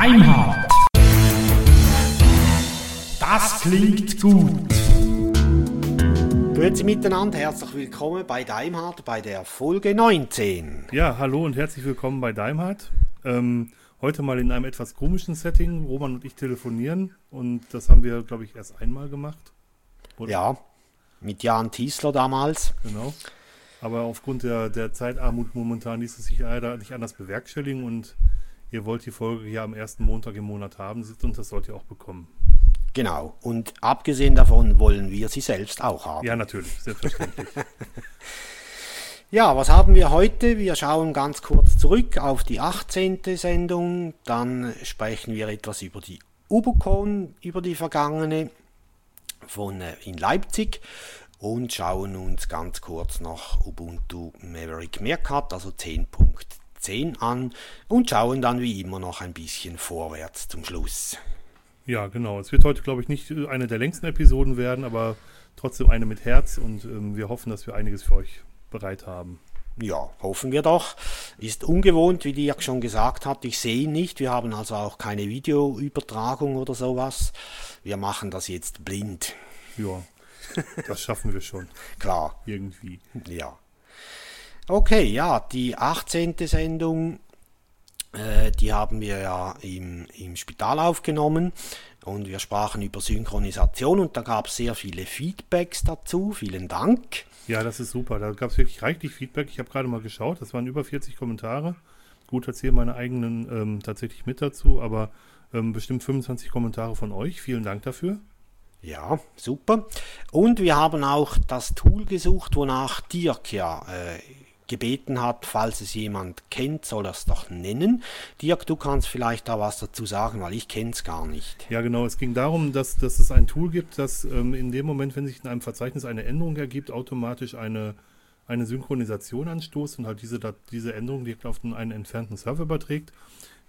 Deimhardt. Das klingt gut. Grüezi miteinander, herzlich willkommen bei Daimhardt bei der Folge 19. Ja, hallo und herzlich willkommen bei Daimhardt. Ähm, heute mal in einem etwas komischen Setting. Roman und ich telefonieren und das haben wir, glaube ich, erst einmal gemacht. Oder? Ja, mit Jan Tiesler damals. Genau. Aber aufgrund der, der Zeitarmut momentan ließ es sich leider nicht anders bewerkstelligen und ihr wollt die Folge hier am ersten Montag im Monat haben und das sollt ihr auch bekommen. Genau. Und abgesehen davon wollen wir sie selbst auch haben. Ja, natürlich, selbstverständlich. ja, was haben wir heute? Wir schauen ganz kurz zurück auf die 18. Sendung. Dann sprechen wir etwas über die Ubocon, über die vergangene von äh, in Leipzig und schauen uns ganz kurz noch Ubuntu Maverick Meerkat, also 10.10 an und schauen dann wie immer noch ein bisschen vorwärts zum Schluss. Ja, genau. Es wird heute, glaube ich, nicht eine der längsten Episoden werden, aber trotzdem eine mit Herz und ähm, wir hoffen, dass wir einiges für euch bereit haben. Ja, hoffen wir doch. Ist ungewohnt, wie Dirk schon gesagt hat. Ich sehe ihn nicht. Wir haben also auch keine Videoübertragung oder sowas. Wir machen das jetzt blind. Ja, das schaffen wir schon. Klar. Irgendwie. Ja. Okay, ja, die 18. Sendung äh, die haben wir ja im, im Spital aufgenommen und wir sprachen über Synchronisation und da gab es sehr viele Feedbacks dazu. Vielen Dank. Ja, das ist super. Da gab es wirklich reichlich Feedback. Ich habe gerade mal geschaut, das waren über 40 Kommentare. Gut, erzähle meine eigenen ähm, tatsächlich mit dazu, aber ähm, bestimmt 25 Kommentare von euch. Vielen Dank dafür. Ja, super. Und wir haben auch das Tool gesucht, wonach Dirk ja äh, gebeten hat, falls es jemand kennt, soll er es doch nennen. Dirk, du kannst vielleicht da was dazu sagen, weil ich kenne es gar nicht. Ja, genau. Es ging darum, dass, dass es ein Tool gibt, das ähm, in dem Moment, wenn sich in einem Verzeichnis eine Änderung ergibt, automatisch eine, eine Synchronisation anstoßt und halt diese, diese Änderung direkt auf einen entfernten Server überträgt.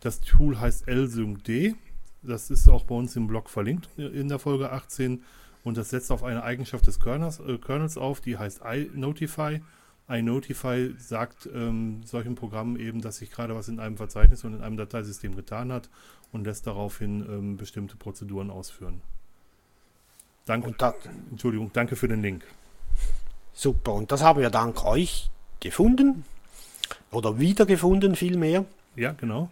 Das Tool heißt LSyncD. Das ist auch bei uns im Blog verlinkt in der Folge 18 und das setzt auf eine Eigenschaft des Kernels, äh, Kernels auf, die heißt iNotify iNotify sagt ähm, solchen Programmen eben, dass sich gerade was in einem Verzeichnis und in einem Dateisystem getan hat und lässt daraufhin ähm, bestimmte Prozeduren ausführen. Danke, da, Entschuldigung, danke für den Link. Super, und das haben wir dank euch gefunden oder wiedergefunden vielmehr. Ja, genau.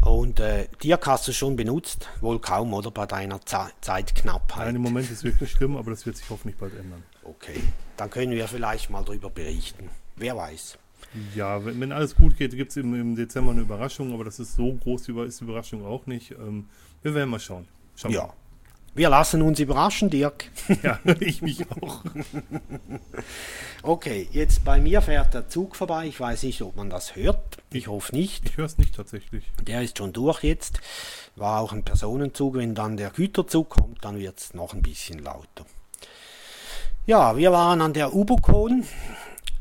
Und äh, Dirk hast du schon benutzt, wohl kaum, oder bei deiner Ze Zeitknappheit? Nein, im Moment ist es wirklich schlimm, aber das wird sich hoffentlich bald ändern. Okay, dann können wir vielleicht mal darüber berichten. Wer weiß. Ja, wenn, wenn alles gut geht, gibt es im, im, Dezember eine Überraschung, aber das ist so groß, ist die Überraschung auch nicht. Ähm, wir werden mal schauen. schauen ja. Wir lassen uns überraschen, Dirk. Ja, ich mich auch. okay, jetzt bei mir fährt der Zug vorbei. Ich weiß nicht, ob man das hört. Ich hoffe nicht. Ich höre es nicht tatsächlich. Der ist schon durch jetzt. War auch ein Personenzug. Wenn dann der Güterzug kommt, dann wird es noch ein bisschen lauter. Ja, wir waren an der Ubocon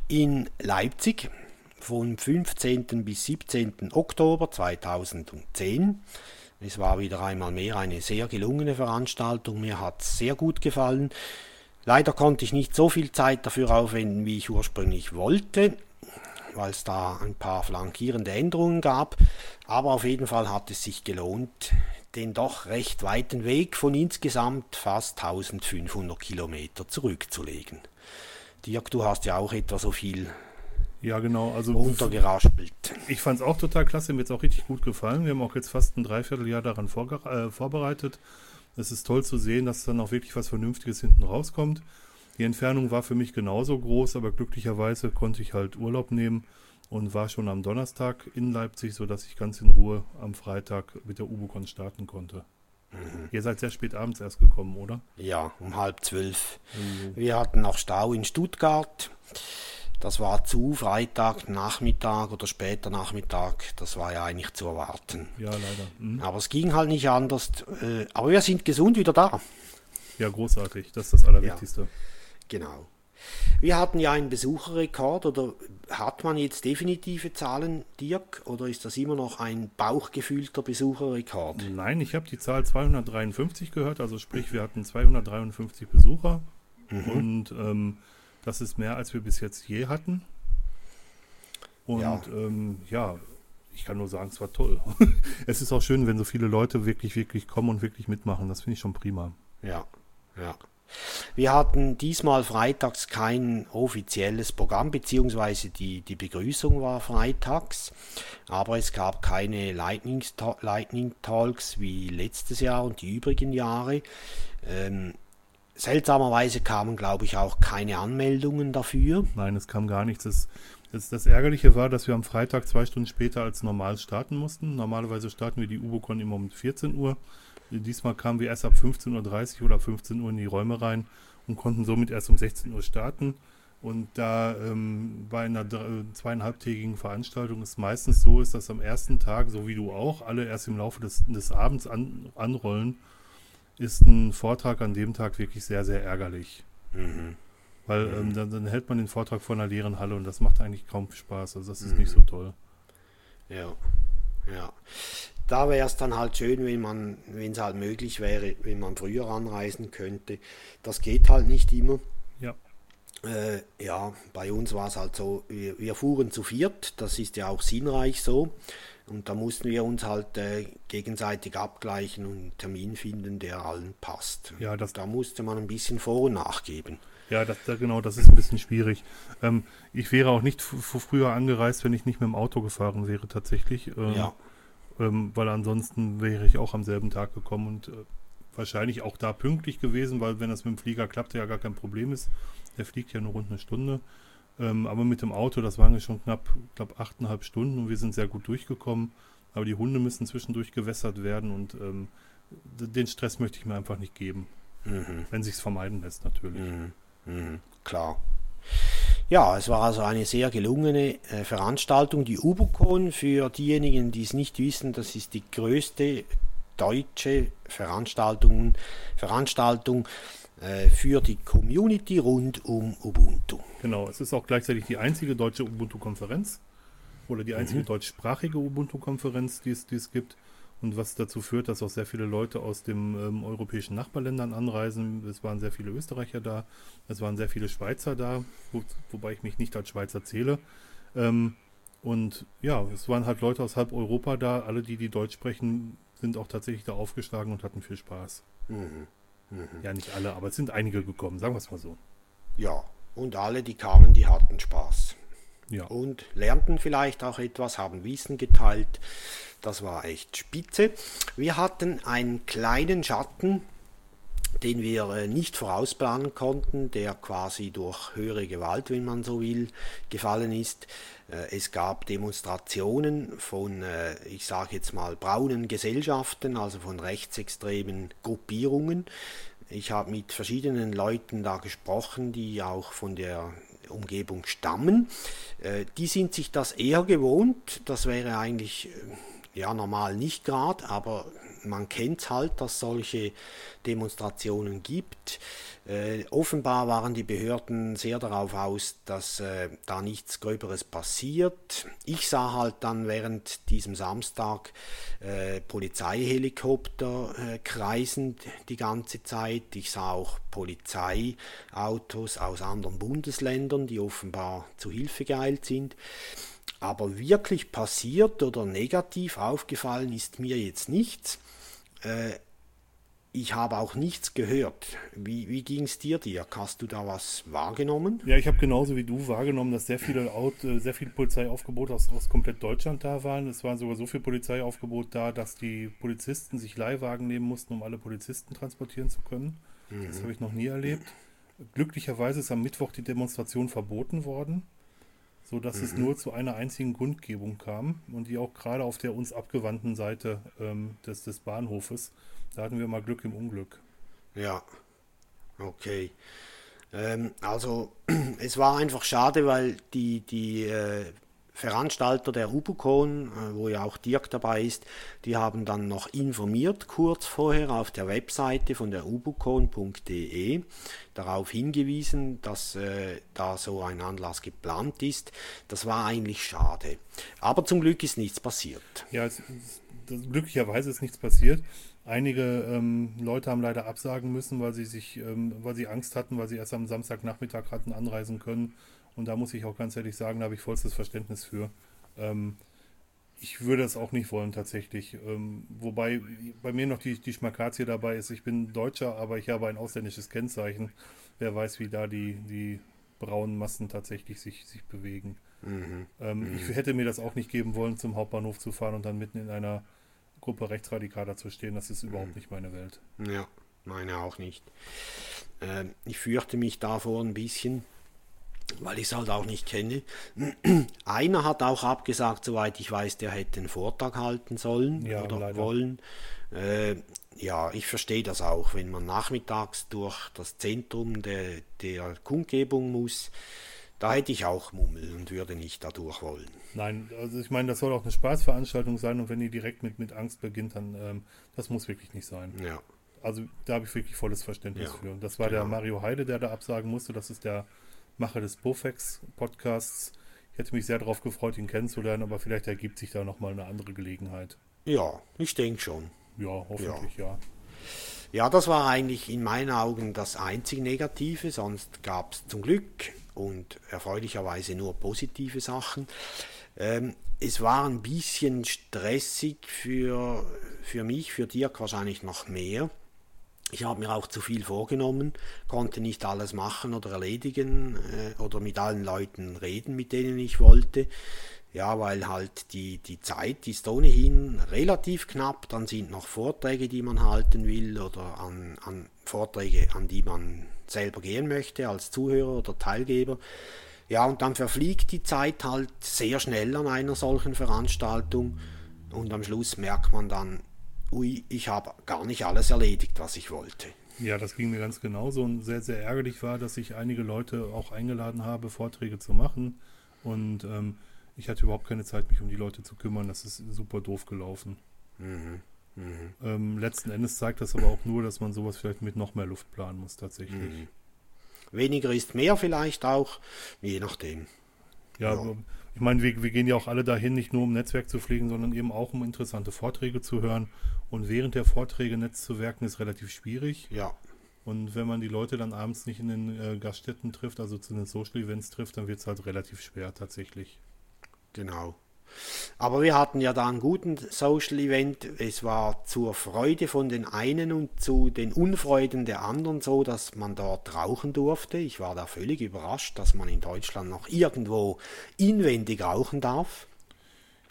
in Leipzig vom 15. bis 17. Oktober 2010. Es war wieder einmal mehr eine sehr gelungene Veranstaltung. Mir hat es sehr gut gefallen. Leider konnte ich nicht so viel Zeit dafür aufwenden, wie ich ursprünglich wollte, weil es da ein paar flankierende Änderungen gab. Aber auf jeden Fall hat es sich gelohnt, den doch recht weiten Weg von insgesamt fast 1500 Kilometer zurückzulegen. Dirk, du hast ja auch etwa so viel ja, genau. Also runtergeraspelt. Ich fand es auch total klasse, mir jetzt auch richtig gut gefallen. Wir haben auch jetzt fast ein Dreivierteljahr daran äh, vorbereitet. Es ist toll zu sehen, dass dann auch wirklich was Vernünftiges hinten rauskommt. Die Entfernung war für mich genauso groß, aber glücklicherweise konnte ich halt Urlaub nehmen und war schon am Donnerstag in Leipzig, sodass ich ganz in Ruhe am Freitag mit der Ubocon starten konnte. Mhm. Ihr seid sehr spät abends erst gekommen, oder? Ja, um halb zwölf. Mhm. Wir hatten noch Stau in Stuttgart. Das war zu Freitag Nachmittag oder später Nachmittag. Das war ja eigentlich zu erwarten. Ja, leider. Mhm. Aber es ging halt nicht anders. Äh, aber wir sind gesund wieder da. Ja, großartig. Das ist das Allerwichtigste. Ja, genau. Wir hatten ja einen Besucherrekord oder hat man jetzt definitive Zahlen, Dirk, oder ist das immer noch ein bauchgefühlter Besucherrekord? Nein, ich habe die Zahl 253 gehört, also sprich, wir hatten 253 Besucher mhm. und ähm, das ist mehr, als wir bis jetzt je hatten. Und ja, ähm, ja ich kann nur sagen, es war toll. es ist auch schön, wenn so viele Leute wirklich, wirklich kommen und wirklich mitmachen. Das finde ich schon prima. Ja, ja. Wir hatten diesmal freitags kein offizielles Programm, beziehungsweise die, die Begrüßung war freitags, aber es gab keine Lightning, Lightning Talks wie letztes Jahr und die übrigen Jahre. Ähm, seltsamerweise kamen, glaube ich, auch keine Anmeldungen dafür. Nein, es kam gar nichts. Das, das, das, Ärgerliche war, dass wir am Freitag zwei Stunden später als normal starten mussten. Normalerweise starten wir die UboCon immer um 14 Uhr. Diesmal kamen wir erst ab 15.30 Uhr oder 15 Uhr in die Räume rein und konnten somit erst um 16 Uhr starten. Und da ähm, bei einer zweieinhalbtägigen Veranstaltung es meistens so ist, dass am ersten Tag, so wie du auch, alle erst im Laufe des, des Abends an, anrollen, ist ein Vortrag an dem Tag wirklich sehr, sehr ärgerlich. Mhm. Weil ähm, dann, dann, hält man den Vortrag vor einer leeren Halle und das macht eigentlich kaum Spaß. Also das ist mhm. nicht so toll. Ja, ja da wäre es dann halt schön, wenn man, wenn es halt möglich wäre, wenn man früher anreisen könnte. Das geht halt nicht immer. Ja. Äh, ja, bei uns war es halt so, wir, wir, fuhren zu viert, das ist ja auch sinnreich so. Und da mussten wir uns halt äh, gegenseitig abgleichen und einen Termin finden, der allen passt. Ja, das da musste man ein bisschen vor- und nachgeben. Ja, das, genau, das ist ein bisschen schwierig. Ähm, ich wäre auch nicht früher angereist, wenn ich nicht mit dem Auto gefahren wäre, tatsächlich. Ähm, ja ähm, weil ansonsten wäre ich auch am selben Tag gekommen und äh, wahrscheinlich auch da pünktlich gewesen, weil wenn das mit dem Flieger klappt, ja gar kein Problem ist. Der fliegt ja nur rund eine Stunde. Ähm, aber mit dem Auto, das waren ja schon knapp, glaube achteinhalb Stunden und wir sind sehr gut durchgekommen. Aber die Hunde müssen zwischendurch gewässert werden und ähm, den Stress möchte ich mir einfach nicht geben. Mhm. Wenn sich es vermeiden lässt, natürlich. Mhm. Mhm. Klar. Ja, es war also eine sehr gelungene äh, Veranstaltung. Die UBUCON, für diejenigen, die es nicht wissen, das ist die größte deutsche Veranstaltung, Veranstaltung äh, für die Community rund um Ubuntu. Genau, es ist auch gleichzeitig die einzige deutsche Ubuntu-Konferenz oder die einzige mhm. deutschsprachige Ubuntu-Konferenz, die es, die es gibt und was dazu führt, dass auch sehr viele Leute aus den ähm, europäischen Nachbarländern anreisen. Es waren sehr viele Österreicher da, es waren sehr viele Schweizer da, wo, wobei ich mich nicht als Schweizer zähle. Ähm, und ja, es waren halt Leute aus halb Europa da. Alle, die die Deutsch sprechen, sind auch tatsächlich da aufgeschlagen und hatten viel Spaß. Mhm. Mhm. Ja, nicht alle, aber es sind einige gekommen, sagen wir es mal so. Ja, und alle, die kamen, die hatten Spaß. Ja. Und lernten vielleicht auch etwas, haben Wissen geteilt. Das war echt spitze. Wir hatten einen kleinen Schatten, den wir äh, nicht vorausplanen konnten, der quasi durch höhere Gewalt, wenn man so will, gefallen ist. Äh, es gab Demonstrationen von, äh, ich sage jetzt mal, braunen Gesellschaften, also von rechtsextremen Gruppierungen. Ich habe mit verschiedenen Leuten da gesprochen, die auch von der Umgebung stammen. Die sind sich das eher gewohnt. Das wäre eigentlich ja, normal nicht gerade, aber man kennt halt, dass solche Demonstrationen gibt. Äh, offenbar waren die Behörden sehr darauf aus, dass äh, da nichts Gröberes passiert. Ich sah halt dann während diesem Samstag äh, Polizeihelikopter äh, kreisen die ganze Zeit. Ich sah auch Polizeiautos aus anderen Bundesländern, die offenbar zu Hilfe geeilt sind. Aber wirklich passiert oder negativ aufgefallen ist mir jetzt nichts. Äh, ich habe auch nichts gehört. Wie, wie ging es dir, Dirk? Hast du da was wahrgenommen? Ja, ich habe genauso wie du wahrgenommen, dass sehr viele, äh, sehr viele Polizeiaufgebote aus, aus komplett Deutschland da waren. Es waren sogar so viele Polizeiaufgebote da, dass die Polizisten sich Leihwagen nehmen mussten, um alle Polizisten transportieren zu können. Mhm. Das habe ich noch nie erlebt. Glücklicherweise ist am Mittwoch die Demonstration verboten worden so dass mhm. es nur zu einer einzigen Kundgebung kam und die auch gerade auf der uns abgewandten Seite ähm, des, des Bahnhofes. Da hatten wir mal Glück im Unglück. Ja, okay. Ähm, also es war einfach schade, weil die, die äh, Veranstalter der Ubucon, äh, wo ja auch Dirk dabei ist, die haben dann noch informiert kurz vorher auf der Webseite von der ubucon.de darauf hingewiesen, dass äh, da so ein Anlass geplant ist. Das war eigentlich schade. Aber zum Glück ist nichts passiert. Ja, es, es, glücklicherweise ist nichts passiert. Einige ähm, Leute haben leider absagen müssen, weil sie sich, ähm, weil sie Angst hatten, weil sie erst am Samstagnachmittag hatten anreisen können und da muss ich auch ganz ehrlich sagen, da habe ich vollstes Verständnis für. Ähm, Ich würde es auch nicht wollen, tatsächlich. Ähm, wobei bei mir noch die, die Schmakazie dabei ist. Ich bin Deutscher, aber ich habe ein ausländisches Kennzeichen. Wer weiß, wie da die, die braunen Massen tatsächlich sich, sich bewegen. Mhm. Ähm, Mhm. Ich hätte mir das auch nicht geben wollen, zum Hauptbahnhof zu fahren und dann mitten in einer Gruppe Rechtsradikaler zu stehen. Das ist überhaupt nicht meine Welt. Ja, meine auch nicht. Ähm, ich fürchte mich davor ein bisschen, weil ich es halt auch nicht kenne. Einer hat auch abgesagt, soweit ich weiß, der hätte einen Vortrag halten sollen Ja, oder leider. wollen. Äh, ja, ich verstehe das auch, wenn man nachmittags durch das Zentrum der, der Kundgebung muss. Da hätte ich auch Mummel und würde nicht da durch wollen. Nein, also ich meine, das soll auch eine Spaßveranstaltung sein und wenn die direkt mit, mit Angst beginnt, dann ähm, das muss wirklich nicht sein. Ja, Also da habe ich wirklich volles Verständnis Ja, für. Und das war der genau. Mario Heide, der da absagen musste. Das ist der Macher des Bofex-Podcasts. Ich hätte mich sehr darauf gefreut, ihn kennenzulernen, aber vielleicht ergibt sich da nochmal eine andere Gelegenheit. ja ich denke schon. Ja, hoffentlich, ja. Ja, das war eigentlich in meinen Augen das einzig Negative, sonst gab es zum Glück und erfreulicherweise nur positive Sachen. Ähm, es war ein bisschen stressig für, für mich, für Dirk wahrscheinlich noch mehr. Ich habe mir auch zu viel vorgenommen, konnte nicht alles machen oder erledigen äh, oder mit allen Leuten reden, mit denen ich wollte. Ja, weil halt die, die Zeit ist ohnehin relativ knapp. Dann sind noch Vorträge, die man halten will oder an, an Vorträge, an die man selber gehen möchte als Zuhörer oder Teilgeber. Ja, und dann verfliegt die Zeit halt sehr schnell an einer solchen Veranstaltung und am Schluss merkt man dann, ui, ich habe gar nicht alles erledigt, was ich wollte. Ja, das ging mir ganz genauso und sehr, sehr ärgerlich war, dass ich einige Leute auch eingeladen habe, Vorträge zu machen und ähm, ich hatte überhaupt keine Zeit, mich um die Leute zu kümmern. Das ist super doof gelaufen. Mhm. Mhm. Ähm, letzten Endes zeigt das aber auch nur, dass man sowas vielleicht mit noch mehr Luft planen muss, tatsächlich. Mhm. Weniger ist mehr vielleicht auch, je nachdem. Ja, Ja. Ich meine, wir, wir gehen ja auch alle dahin, nicht nur um Netzwerk zu pflegen, sondern eben auch um interessante Vorträge zu hören. Und während der Vorträge Netz zu werken, ist relativ schwierig. Ja, Und wenn man die Leute dann abends nicht in den äh, Gaststätten trifft, also zu den Social Events trifft, dann wird es halt relativ schwer tatsächlich. genau. Aber wir hatten ja da einen guten Social Event. Es war zur Freude von den einen und zu den Unfreuden der anderen so, dass man dort rauchen durfte. Ich war da völlig überrascht, dass man in Deutschland noch irgendwo inwendig rauchen darf.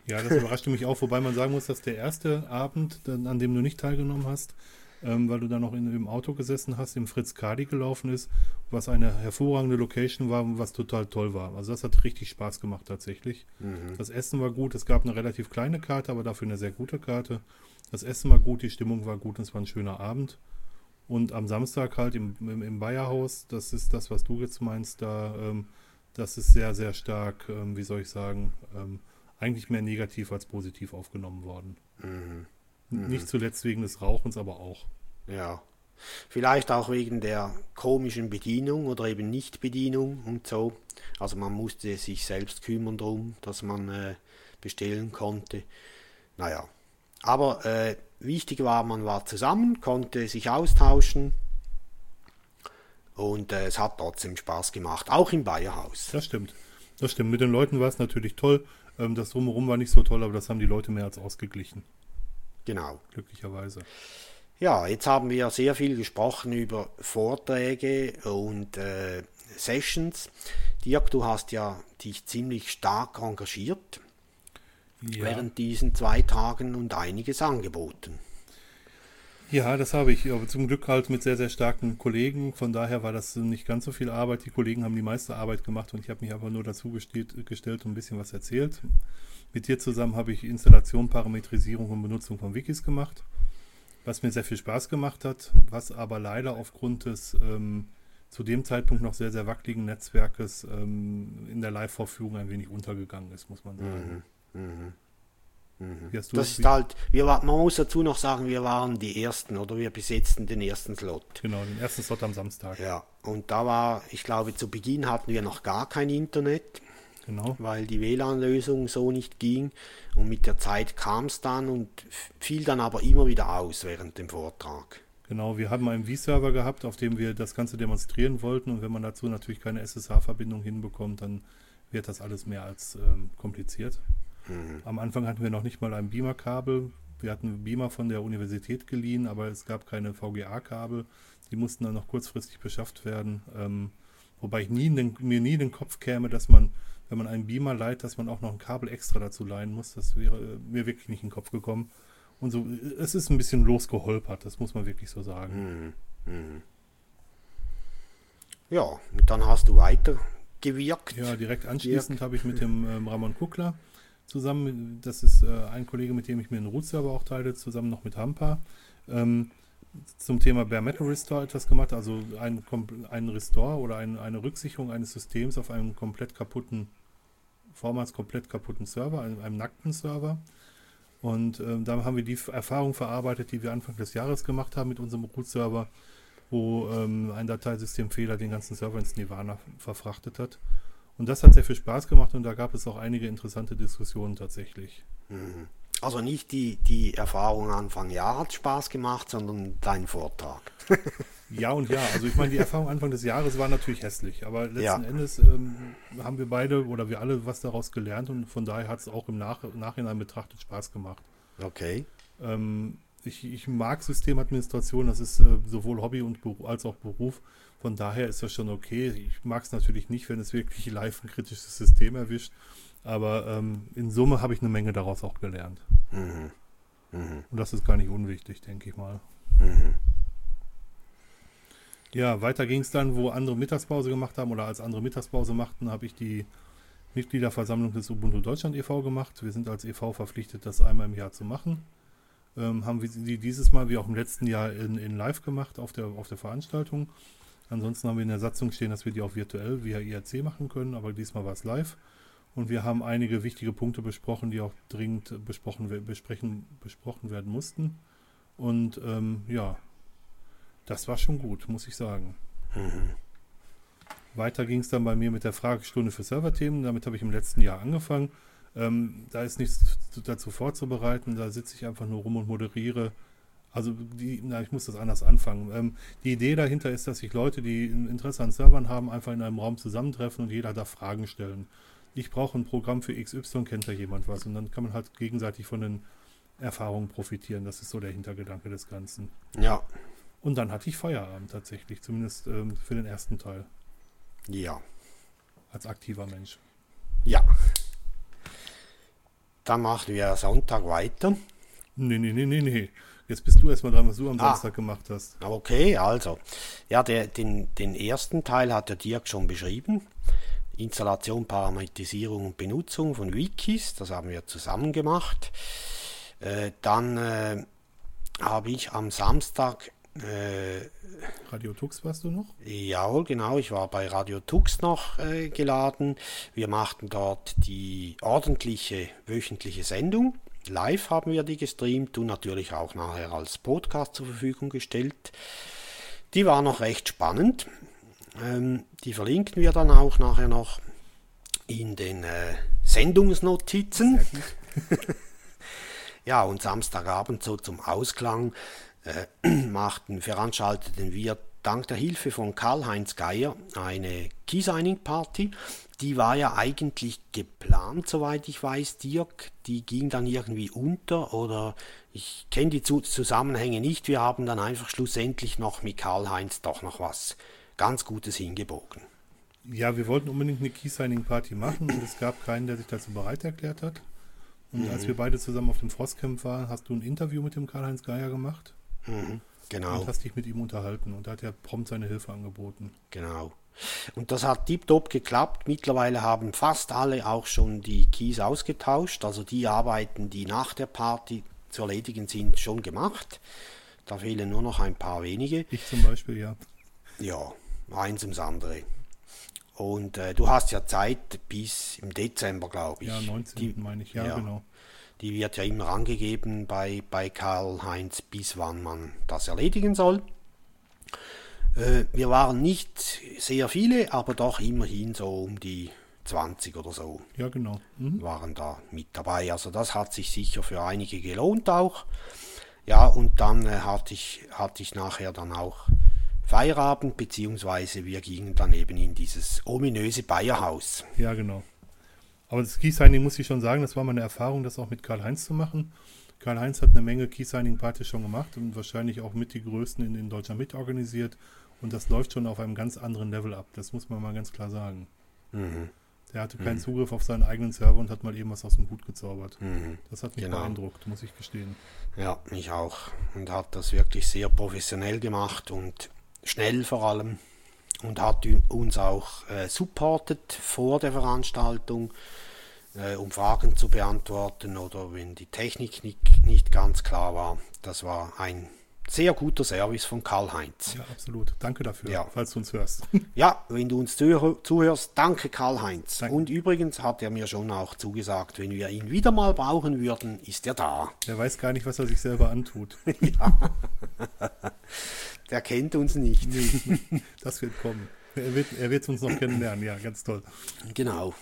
Ja, das überraschte mich auch, wobei man sagen muss, dass der erste Abend, an dem du nicht teilgenommen hast, ähm, weil du da noch in, im Auto gesessen hast, im Fritz Kadi gelaufen ist, was eine hervorragende Location war, was total toll war. Also das hat richtig Spaß gemacht tatsächlich. Das Essen war gut, es gab eine relativ kleine Karte, aber dafür eine sehr gute Karte. Das Essen war gut, die Stimmung war gut und es war ein schöner Abend. Und am Samstag halt im, im, im Bayerhaus, das ist das, was du jetzt meinst, da, ähm, das ist sehr, sehr stark, ähm, wie soll ich sagen, ähm, eigentlich mehr negativ als positiv aufgenommen worden. Mhm. Nicht zuletzt wegen des Rauchens, aber auch. Ja. Vielleicht auch wegen der komischen Bedienung oder eben Nichtbedienung und so. Also man musste sich selbst kümmern drum, dass man äh, bestellen konnte. Naja. Aber äh, wichtig war, man war zusammen, konnte sich austauschen und äh, es hat trotzdem Spaß gemacht, auch im Bayerhaus. Das stimmt. Das stimmt. Mit den Leuten war es natürlich toll. Ähm, das Drumherum war nicht so toll, aber das haben die Leute mehr als ausgeglichen. Genau. Glücklicherweise. Ja, jetzt haben wir sehr viel gesprochen über Vorträge und äh, Sessions. Dirk, du hast ja dich ziemlich stark engagiert Ja. während diesen zwei Tagen und einiges angeboten. Ja, das habe ich, aber zum Glück halt mit sehr, sehr starken Kollegen. Von daher war das nicht ganz so viel Arbeit. Die Kollegen haben die meiste Arbeit gemacht und ich habe mich einfach nur dazu gestellt und ein bisschen was erzählt. Mit dir zusammen habe ich Installation, Parametrisierung und Benutzung von Wikis gemacht, was mir sehr viel Spaß gemacht hat, was aber leider aufgrund des ähm, zu dem Zeitpunkt noch sehr, sehr wackeligen Netzwerkes ähm, in der Live-Vorführung ein wenig untergegangen ist, muss man sagen. Wie hast du Das ist halt, wir, wa- man muss dazu noch sagen, wir waren die Ersten oder wir besetzten den ersten Slot. Genau, den ersten Slot am Samstag. Ja, und da war, ich glaube, zu Beginn hatten wir noch gar kein Internet. Genau. weil die WLAN-Lösung so nicht ging. Und mit der Zeit kam es dann und fiel dann aber immer wieder aus während dem Vortrag. Genau, wir haben einen V-Server gehabt, auf dem wir das Ganze demonstrieren wollten. Und wenn man dazu natürlich keine SSH-Verbindung hinbekommt, dann wird das alles mehr als ähm, kompliziert. Am Anfang hatten wir noch nicht mal ein Beamer-Kabel. Wir hatten Beamer von der Universität geliehen, aber es gab keine VGA-Kabel. Die mussten dann noch kurzfristig beschafft werden. Ähm, wobei ich nie den, mir nie in den Kopf käme, dass man, wenn man einen Beamer leiht, dass man auch noch ein Kabel extra dazu leihen muss. Das wäre äh, mir wirklich nicht in den Kopf gekommen. Und so, äh, es ist ein bisschen losgeholpert, das muss man wirklich so sagen. Ja, und dann hast du weiter gewirkt. Ja, direkt anschließend habe ich mit dem ähm, Ramon Kuckler zusammen, das ist äh, ein Kollege, mit dem ich mir einen Root-Server auch teile, zusammen noch mit Hampa, ähm, zum Thema Bare Metal Restore etwas gemacht, also ein, ein Restore oder ein, eine Rücksicherung eines Systems auf einem komplett kaputten, vormals komplett kaputten Server, einem, einem nackten Server. Und ähm, da haben wir die Erfahrung verarbeitet, die wir Anfang des Jahres gemacht haben mit unserem Root-Server, wo ähm, ein Dateisystemfehler den ganzen Server ins Nirvana verfrachtet hat. Und das hat sehr viel Spaß gemacht und da gab es auch einige interessante Diskussionen tatsächlich. Also nicht die, die Erfahrung Anfang Jahr hat Spaß gemacht, sondern dein Vortrag. Ja und ja, also ich meine, die Erfahrung Anfang des Jahres war natürlich hässlich, aber letzten Ja. Endes ähm, haben wir beide oder wir alle was daraus gelernt und von daher hat es auch im Nach Nachhinein betrachtet Spaß gemacht. Okay. Ähm, ich, ich mag Systemadministration, das ist äh, sowohl Hobby und als auch Beruf. Von daher ist das schon okay. Ich mag es natürlich nicht, wenn es wirklich live ein kritisches System erwischt. Aber ähm, in Summe habe ich eine Menge daraus auch gelernt. Und das ist gar nicht unwichtig, denke ich mal. Ja, weiter ging es dann, wo andere Mittagspause gemacht haben oder als andere Mittagspause machten, habe ich die Mitgliederversammlung des Ubuntu Deutschland e.V. gemacht. Wir sind als e.V. verpflichtet, das einmal im Jahr zu machen. Ähm, haben wir die dieses Mal wie auch im letzten Jahr in, in live gemacht auf der, auf der Veranstaltung. Ansonsten haben wir in der Satzung stehen, dass wir die auch virtuell via IRC machen können, aber diesmal war es live. Und wir haben einige wichtige Punkte besprochen, die auch dringend besprochen, besprechen, besprochen werden mussten. Und ähm, ja, das war schon gut, muss ich sagen. Weiter ging es dann bei mir mit der Fragestunde für Serverthemen. Damit habe ich im letzten Jahr angefangen. Ähm, da ist nichts zu- dazu vorzubereiten. Da sitze ich einfach nur rum und moderiere. Also, die, na, ich muss das anders anfangen. Ähm, die Idee dahinter ist, dass sich Leute, die ein Interesse an Servern haben, einfach in einem Raum zusammentreffen und jeder darf Fragen stellen. Ich brauche ein Programm für XY, kennt da jemand was? Und dann kann man halt gegenseitig von den Erfahrungen profitieren. Das ist so der Hintergedanke des Ganzen. Ja. Und dann hatte ich Feierabend tatsächlich, zumindest ähm, für den ersten Teil, Ja. als aktiver Mensch. Ja. Dann machen wir Sonntag weiter. Nee, nee, nee, nee, nee. Jetzt bist du erstmal dran, was du am Ah. Samstag gemacht hast. Okay, also. Ja, der, den, den ersten Teil hat der Dirk schon beschrieben. Installation, Parametrisierung und Benutzung von Wikis, das haben wir zusammen gemacht. Äh, dann äh, habe ich am Samstag, äh, Radio Tux warst du noch? jawohl, genau, ich war bei Radio Tux noch äh, geladen. Wir machten dort die ordentliche wöchentliche Sendung. Live haben wir die gestreamt und natürlich auch nachher als Podcast zur Verfügung gestellt. Die war noch recht spannend. Ähm, die verlinken wir dann auch nachher noch in den äh, Sendungsnotizen. ja, und Samstagabend so zum Ausklang machten, veranstalteten wir dank der Hilfe von Karl-Heinz Geier eine Key-Signing-Party. Die war ja eigentlich geplant, soweit ich weiß, Dirk. Die ging dann irgendwie unter oder ich kenne die Zu- Zusammenhänge nicht. Wir haben dann einfach schlussendlich noch mit Karl-Heinz doch noch was ganz Gutes hingebogen. Ja, wir wollten unbedingt eine Key-Signing-Party machen und es gab keinen, der sich dazu bereit erklärt hat. Und als wir beide zusammen auf dem Frostcamp waren, hast du ein Interview mit dem Karl-Heinz Geier gemacht Genau. und hast dich mit ihm unterhalten. Und da hat er prompt seine Hilfe angeboten. Genau. Und das hat tiptop geklappt. Mittlerweile haben fast alle auch schon die Keys ausgetauscht. Also die Arbeiten, die nach der Party zu erledigen sind, schon gemacht. Da fehlen nur noch ein paar wenige. Ich zum Beispiel, ja. Ja, eins ums andere. Und äh, du hast ja Zeit bis im Dezember, glaube ich. Ja, 19. Die, meine ich, ja, ja. genau. Die wird ja immer angegeben bei, bei Karl-Heinz, bis wann man das erledigen soll. Äh, wir waren nicht sehr viele, aber doch immerhin so um die 20 oder so Ja, genau. Mhm. waren da mit dabei. Also das hat sich sicher für einige gelohnt auch. Ja, und dann äh, hatte, ich, hatte ich nachher dann auch Feierabend, beziehungsweise wir gingen dann eben in dieses ominöse Bayerhaus. Ja, genau. Aber das Key-Signing muss ich schon sagen, das war meine Erfahrung, das auch mit Karl-Heinz zu machen. Karl-Heinz hat eine Menge Key-Signing-Partys schon gemacht und wahrscheinlich auch mit die größten in, in Deutschland mitorganisiert. Und das läuft schon auf einem ganz anderen Level ab. Das muss man mal ganz klar sagen. Mhm. Der hatte keinen Zugriff auf seinen eigenen Server und hat mal eben was aus dem Hut gezaubert. Mhm. Das hat mich Genau. beeindruckt, muss ich gestehen. Ja, mich auch. Und hat das wirklich sehr professionell gemacht und schnell vor allem. Und hat uns auch äh, supportet vor der Veranstaltung, äh, um Fragen zu beantworten oder wenn die Technik nicht, nicht ganz klar war. Das war ein sehr guter Service von Karl-Heinz. Ja, absolut. Danke dafür, Ja. falls du uns hörst. Ja, wenn du uns zuhör zuhörst, danke Karl-Heinz. Und übrigens hat er mir schon auch zugesagt, wenn wir ihn wieder mal brauchen würden, ist er da. Der weiß gar nicht, was er sich selber antut. Der kennt uns nicht. Das wird kommen. Er wird er wird uns noch kennenlernen. Ja, ganz toll. Genau.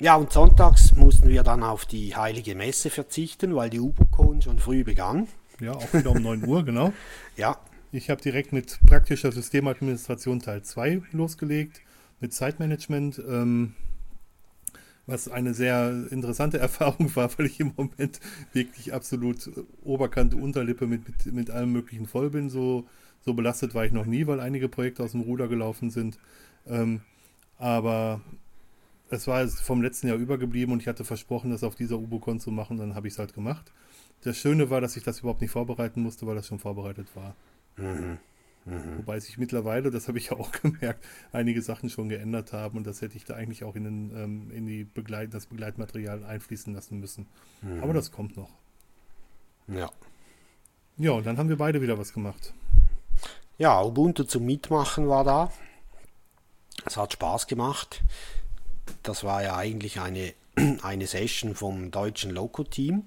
Ja, und sonntags mussten wir dann auf die heilige Messe verzichten, weil die UBOCon schon früh begann. Ja, auch wieder um 9 Uhr, genau. Ja, Ich habe direkt mit praktischer Systemadministration Teil 2 losgelegt, mit Zeitmanagement, ähm, was eine sehr interessante Erfahrung war, weil ich im Moment wirklich absolut Oberkante, Unterlippe mit, mit, mit allem Möglichen voll bin. So, so belastet war ich noch nie, weil einige Projekte aus dem Ruder gelaufen sind. Ähm, aber es war vom letzten Jahr übergeblieben und ich hatte versprochen, das auf dieser UBOCon zu machen, dann habe ich es halt gemacht. Das Schöne war, dass ich das überhaupt nicht vorbereiten musste, weil das schon vorbereitet war. Wobei sich mittlerweile, das habe ich ja auch gemerkt, einige Sachen schon geändert haben und das hätte ich da eigentlich auch in, den, ähm, in die Begleit das Begleitmaterial einfließen lassen müssen. Aber das kommt noch. ja. Ja, und dann haben wir beide wieder was gemacht. Ja, Ubuntu zum Mitmachen war da. Es hat Spaß gemacht. Das war ja eigentlich eine, eine Session vom deutschen Loco-Team.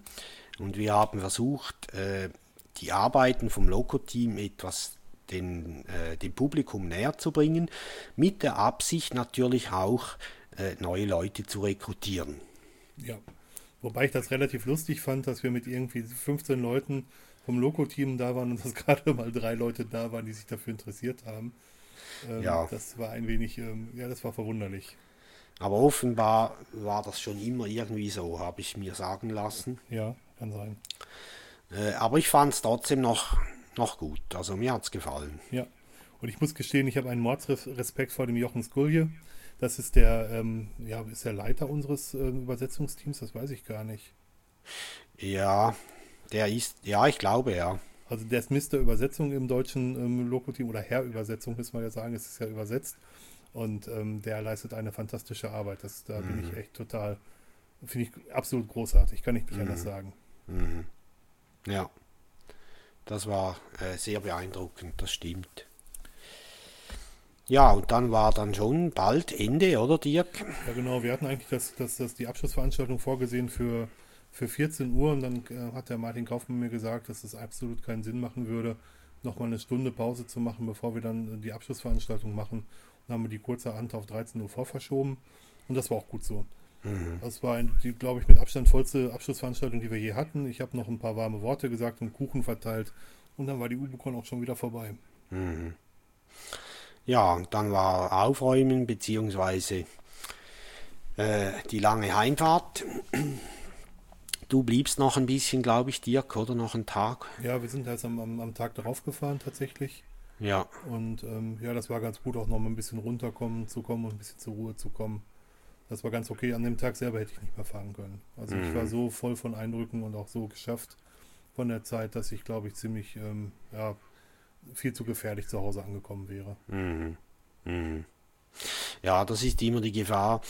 Und wir haben versucht, äh, die Arbeiten vom Loco-Team etwas den, äh, dem Publikum näher zu bringen, mit der Absicht natürlich auch, äh, neue Leute zu rekrutieren. Ja. Wobei ich das relativ lustig fand, dass wir mit irgendwie 15 Leuten vom Loco-Team da waren und dass gerade mal drei Leute da waren, die sich dafür interessiert haben. Ähm, Ja. Das war ein wenig, ähm, ja, das war verwunderlich. Aber offenbar war das schon immer irgendwie so, habe ich mir sagen lassen. Ja, kann sein. Äh, aber ich fand es trotzdem noch, noch gut. Also mir hat es gefallen. Ja, und ich muss gestehen, ich habe einen Mordsrespekt vor dem Jochen Skulje. Das ist der, ähm, ja, ist der Leiter unseres ähm, Übersetzungsteams, das weiß ich gar nicht. Ja, der ist, ja, ich glaube, ja. Also der ist Mr. Übersetzung im deutschen ähm, Loco-Team oder Herr Übersetzung, müssen wir ja sagen, es ist ja übersetzt. Und ähm, der leistet eine fantastische Arbeit. Das, da bin ich echt total, finde ich absolut großartig, kann ich nicht anders sagen. Ja. Das war äh, sehr beeindruckend, das stimmt. Ja, und dann war dann schon bald Ende, oder Dirk? Ja, genau. Wir hatten eigentlich das, das, das die Abschlussveranstaltung vorgesehen für, für 14 Uhr und dann äh, hat der Martin Kaufmann mir gesagt, dass es absolut keinen Sinn machen würde, nochmal eine Stunde Pause zu machen, bevor wir dann äh, die Abschlussveranstaltung machen. Und dann haben wir die kurzerhand auf 13 Uhr vorverschoben und das war auch gut so. Das war, die, glaube ich, mit Abstand vollste Abschlussveranstaltung, die wir je hatten. Ich habe noch ein paar warme Worte gesagt und Kuchen verteilt und dann war die Ubicon auch schon wieder vorbei. Ja, und dann war Aufräumen beziehungsweise äh, die lange Heimfahrt. Du bliebst noch ein bisschen, glaube ich, Dirk, oder noch einen Tag? Ja, wir sind erst am, am, am Tag darauf gefahren tatsächlich. Ja, Und ähm, ja, das war ganz gut, auch noch mal ein bisschen runterkommen zu kommen und ein bisschen zur Ruhe zu kommen. Das war ganz okay. An dem Tag selber hätte ich nicht mehr fahren können. Also ich war so voll von Eindrücken und auch so geschafft von der Zeit, dass ich, glaube ich, ziemlich ähm, ja, viel zu gefährlich zu Hause angekommen wäre. Ja, das ist immer die Gefahr.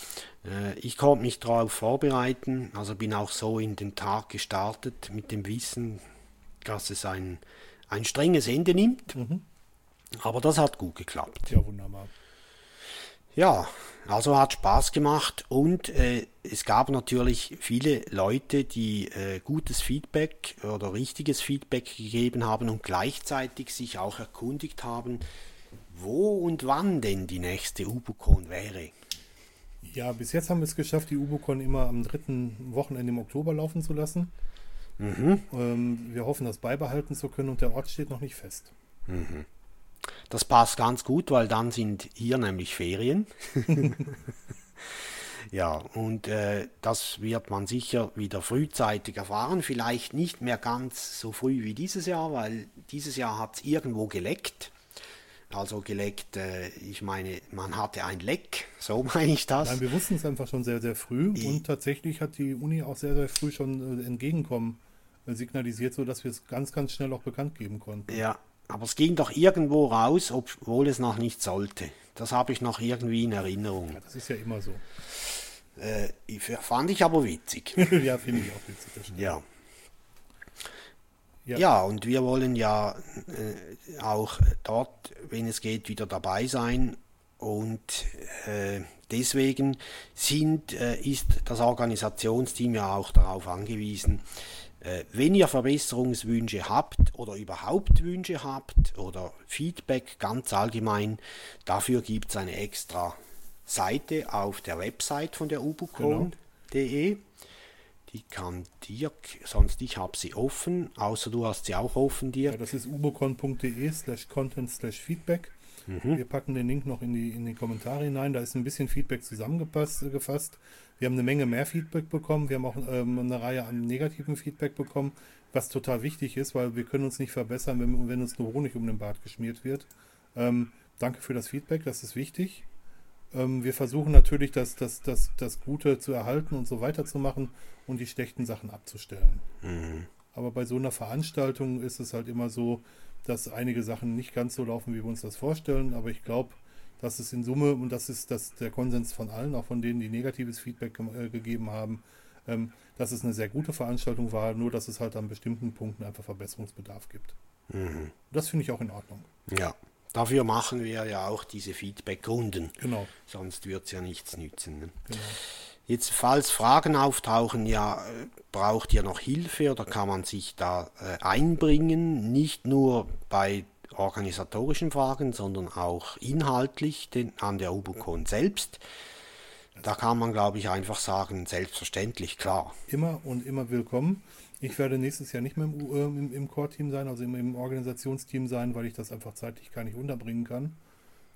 Äh, Ich konnte mich darauf vorbereiten, also bin auch so in den Tag gestartet mit dem Wissen, dass es ein, ein strenges Ende nimmt. Aber das hat gut geklappt. Ja, wunderbar. Ja, also hat Spaß gemacht und äh, es gab natürlich viele Leute, die äh, gutes Feedback oder richtiges Feedback gegeben haben und gleichzeitig sich auch erkundigt haben, wo und wann denn die nächste Ubucon wäre. Ja, bis jetzt haben wir es geschafft, die Ubocon immer am dritten Wochenende im Oktober laufen zu lassen. Ähm, wir hoffen, das beibehalten zu können und der Ort steht noch nicht fest. Das passt ganz gut, weil dann sind hier nämlich Ferien. Ja, und äh, das wird man sicher wieder frühzeitig erfahren. Vielleicht nicht mehr ganz so früh wie dieses Jahr, weil dieses Jahr hat es irgendwo geleckt. Also geleckt, äh, ich meine, man hatte ein Leck, so meine ich das. Nein, wir wussten es einfach schon sehr, sehr früh I- und tatsächlich hat die Uni auch sehr, sehr früh schon äh, entgegenkommen äh, signalisiert, sodass wir es ganz, ganz schnell auch bekannt geben konnten. Ja, aber es ging doch irgendwo raus, obwohl es noch nicht sollte. Das habe ich noch irgendwie in Erinnerung. Das ist ja immer so. Äh, ich- fand ich aber witzig. ja, finde ich auch witzig. Ja. Ja. Ja, und wir wollen ja äh, auch dort, wenn es geht, wieder dabei sein. Und äh, deswegen sind, äh, ist das Organisationsteam ja auch darauf angewiesen, äh, wenn ihr Verbesserungswünsche habt oder überhaupt Wünsche habt oder Feedback ganz allgemein, dafür gibt es eine extra Seite auf der Website von der ubucon.de. Die kann Dirk, sonst ich habe sie offen, außer du hast sie auch offen, Ja, Dirk. das ist ubocon.de slash content slash feedback. Wir packen den Link noch in die, in die Kommentare hinein. Da ist ein bisschen Feedback zusammengefasst. gefasst. Wir haben eine Menge mehr Feedback bekommen. Wir haben auch ähm, eine Reihe an negativen Feedback bekommen, was total wichtig ist, weil wir können uns nicht verbessern, wenn, wenn uns nur Honig um den Bart geschmiert wird. Ähm, danke für das Feedback, das ist wichtig. Ähm, wir versuchen natürlich, das, das, das, das Gute zu erhalten und so weiterzumachen und die schlechten Sachen abzustellen. Aber bei so einer Veranstaltung ist es halt immer so, dass einige Sachen nicht ganz so laufen, wie wir uns das vorstellen. Aber ich glaube, dass es in Summe, und das ist das, der Konsens von allen, auch von denen, die negatives Feedback gem- äh, gegeben haben, ähm, dass es eine sehr gute Veranstaltung war, nur dass es halt an bestimmten Punkten einfach Verbesserungsbedarf gibt. Das finde ich auch in Ordnung. Ja, dafür machen wir ja auch diese Feedback-Runden. Genau, Sonst wird es ja nichts nützen. Ne? genau. Jetzt, falls Fragen auftauchen, ja, braucht ihr noch Hilfe oder kann man sich da äh, einbringen? Nicht nur bei organisatorischen Fragen, sondern auch inhaltlich den, an der Ubucon selbst. Da kann man, glaube ich, einfach sagen, selbstverständlich, klar. Immer und immer willkommen. Ich werde nächstes Jahr nicht mehr im, äh, im, im Core-Team sein, also im, im Organisationsteam sein, weil ich das einfach zeitlich gar nicht unterbringen kann.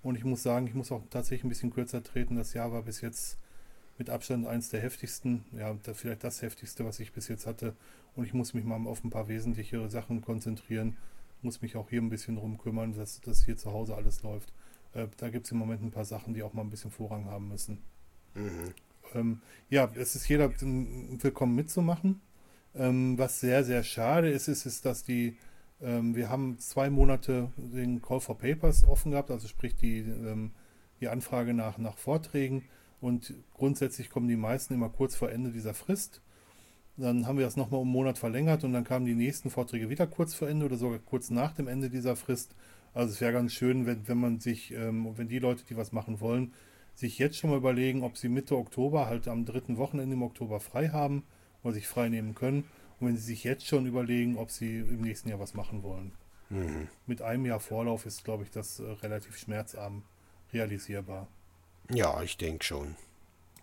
Und ich muss sagen, ich muss auch tatsächlich ein bisschen kürzer treten. Das Jahr war bis jetzt mit Abstand eins der heftigsten, ja, da vielleicht das heftigste, was ich bis jetzt hatte. Und ich muss mich mal auf ein paar wesentlichere Sachen konzentrieren, muss mich auch hier ein bisschen drum kümmern, dass, dass hier zu Hause alles läuft. Äh, da gibt es im Moment ein paar Sachen, die auch mal ein bisschen Vorrang haben müssen. Ähm, ja, es ist jeder willkommen mitzumachen. Ähm, was sehr, sehr schade ist, ist, ist dass die, ähm, wir haben zwei Monate den Call for Papers offen gehabt, also sprich die, ähm, die Anfrage nach, nach Vorträgen und grundsätzlich kommen die meisten immer kurz vor Ende dieser Frist. Dann haben wir das nochmal um einen Monat verlängert und dann kamen die nächsten Vorträge wieder kurz vor Ende oder sogar kurz nach dem Ende dieser Frist. Also es wäre ganz schön, wenn, wenn man sich, ähm, wenn die Leute, die was machen wollen, sich jetzt schon mal überlegen, ob sie Mitte Oktober, halt am dritten Wochenende im Oktober frei haben oder sich frei nehmen können. Und wenn sie sich jetzt schon überlegen, ob sie im nächsten Jahr was machen wollen. Mit einem Jahr Vorlauf ist, glaube ich, das äh, relativ schmerzarm realisierbar. Ja, ich denke schon.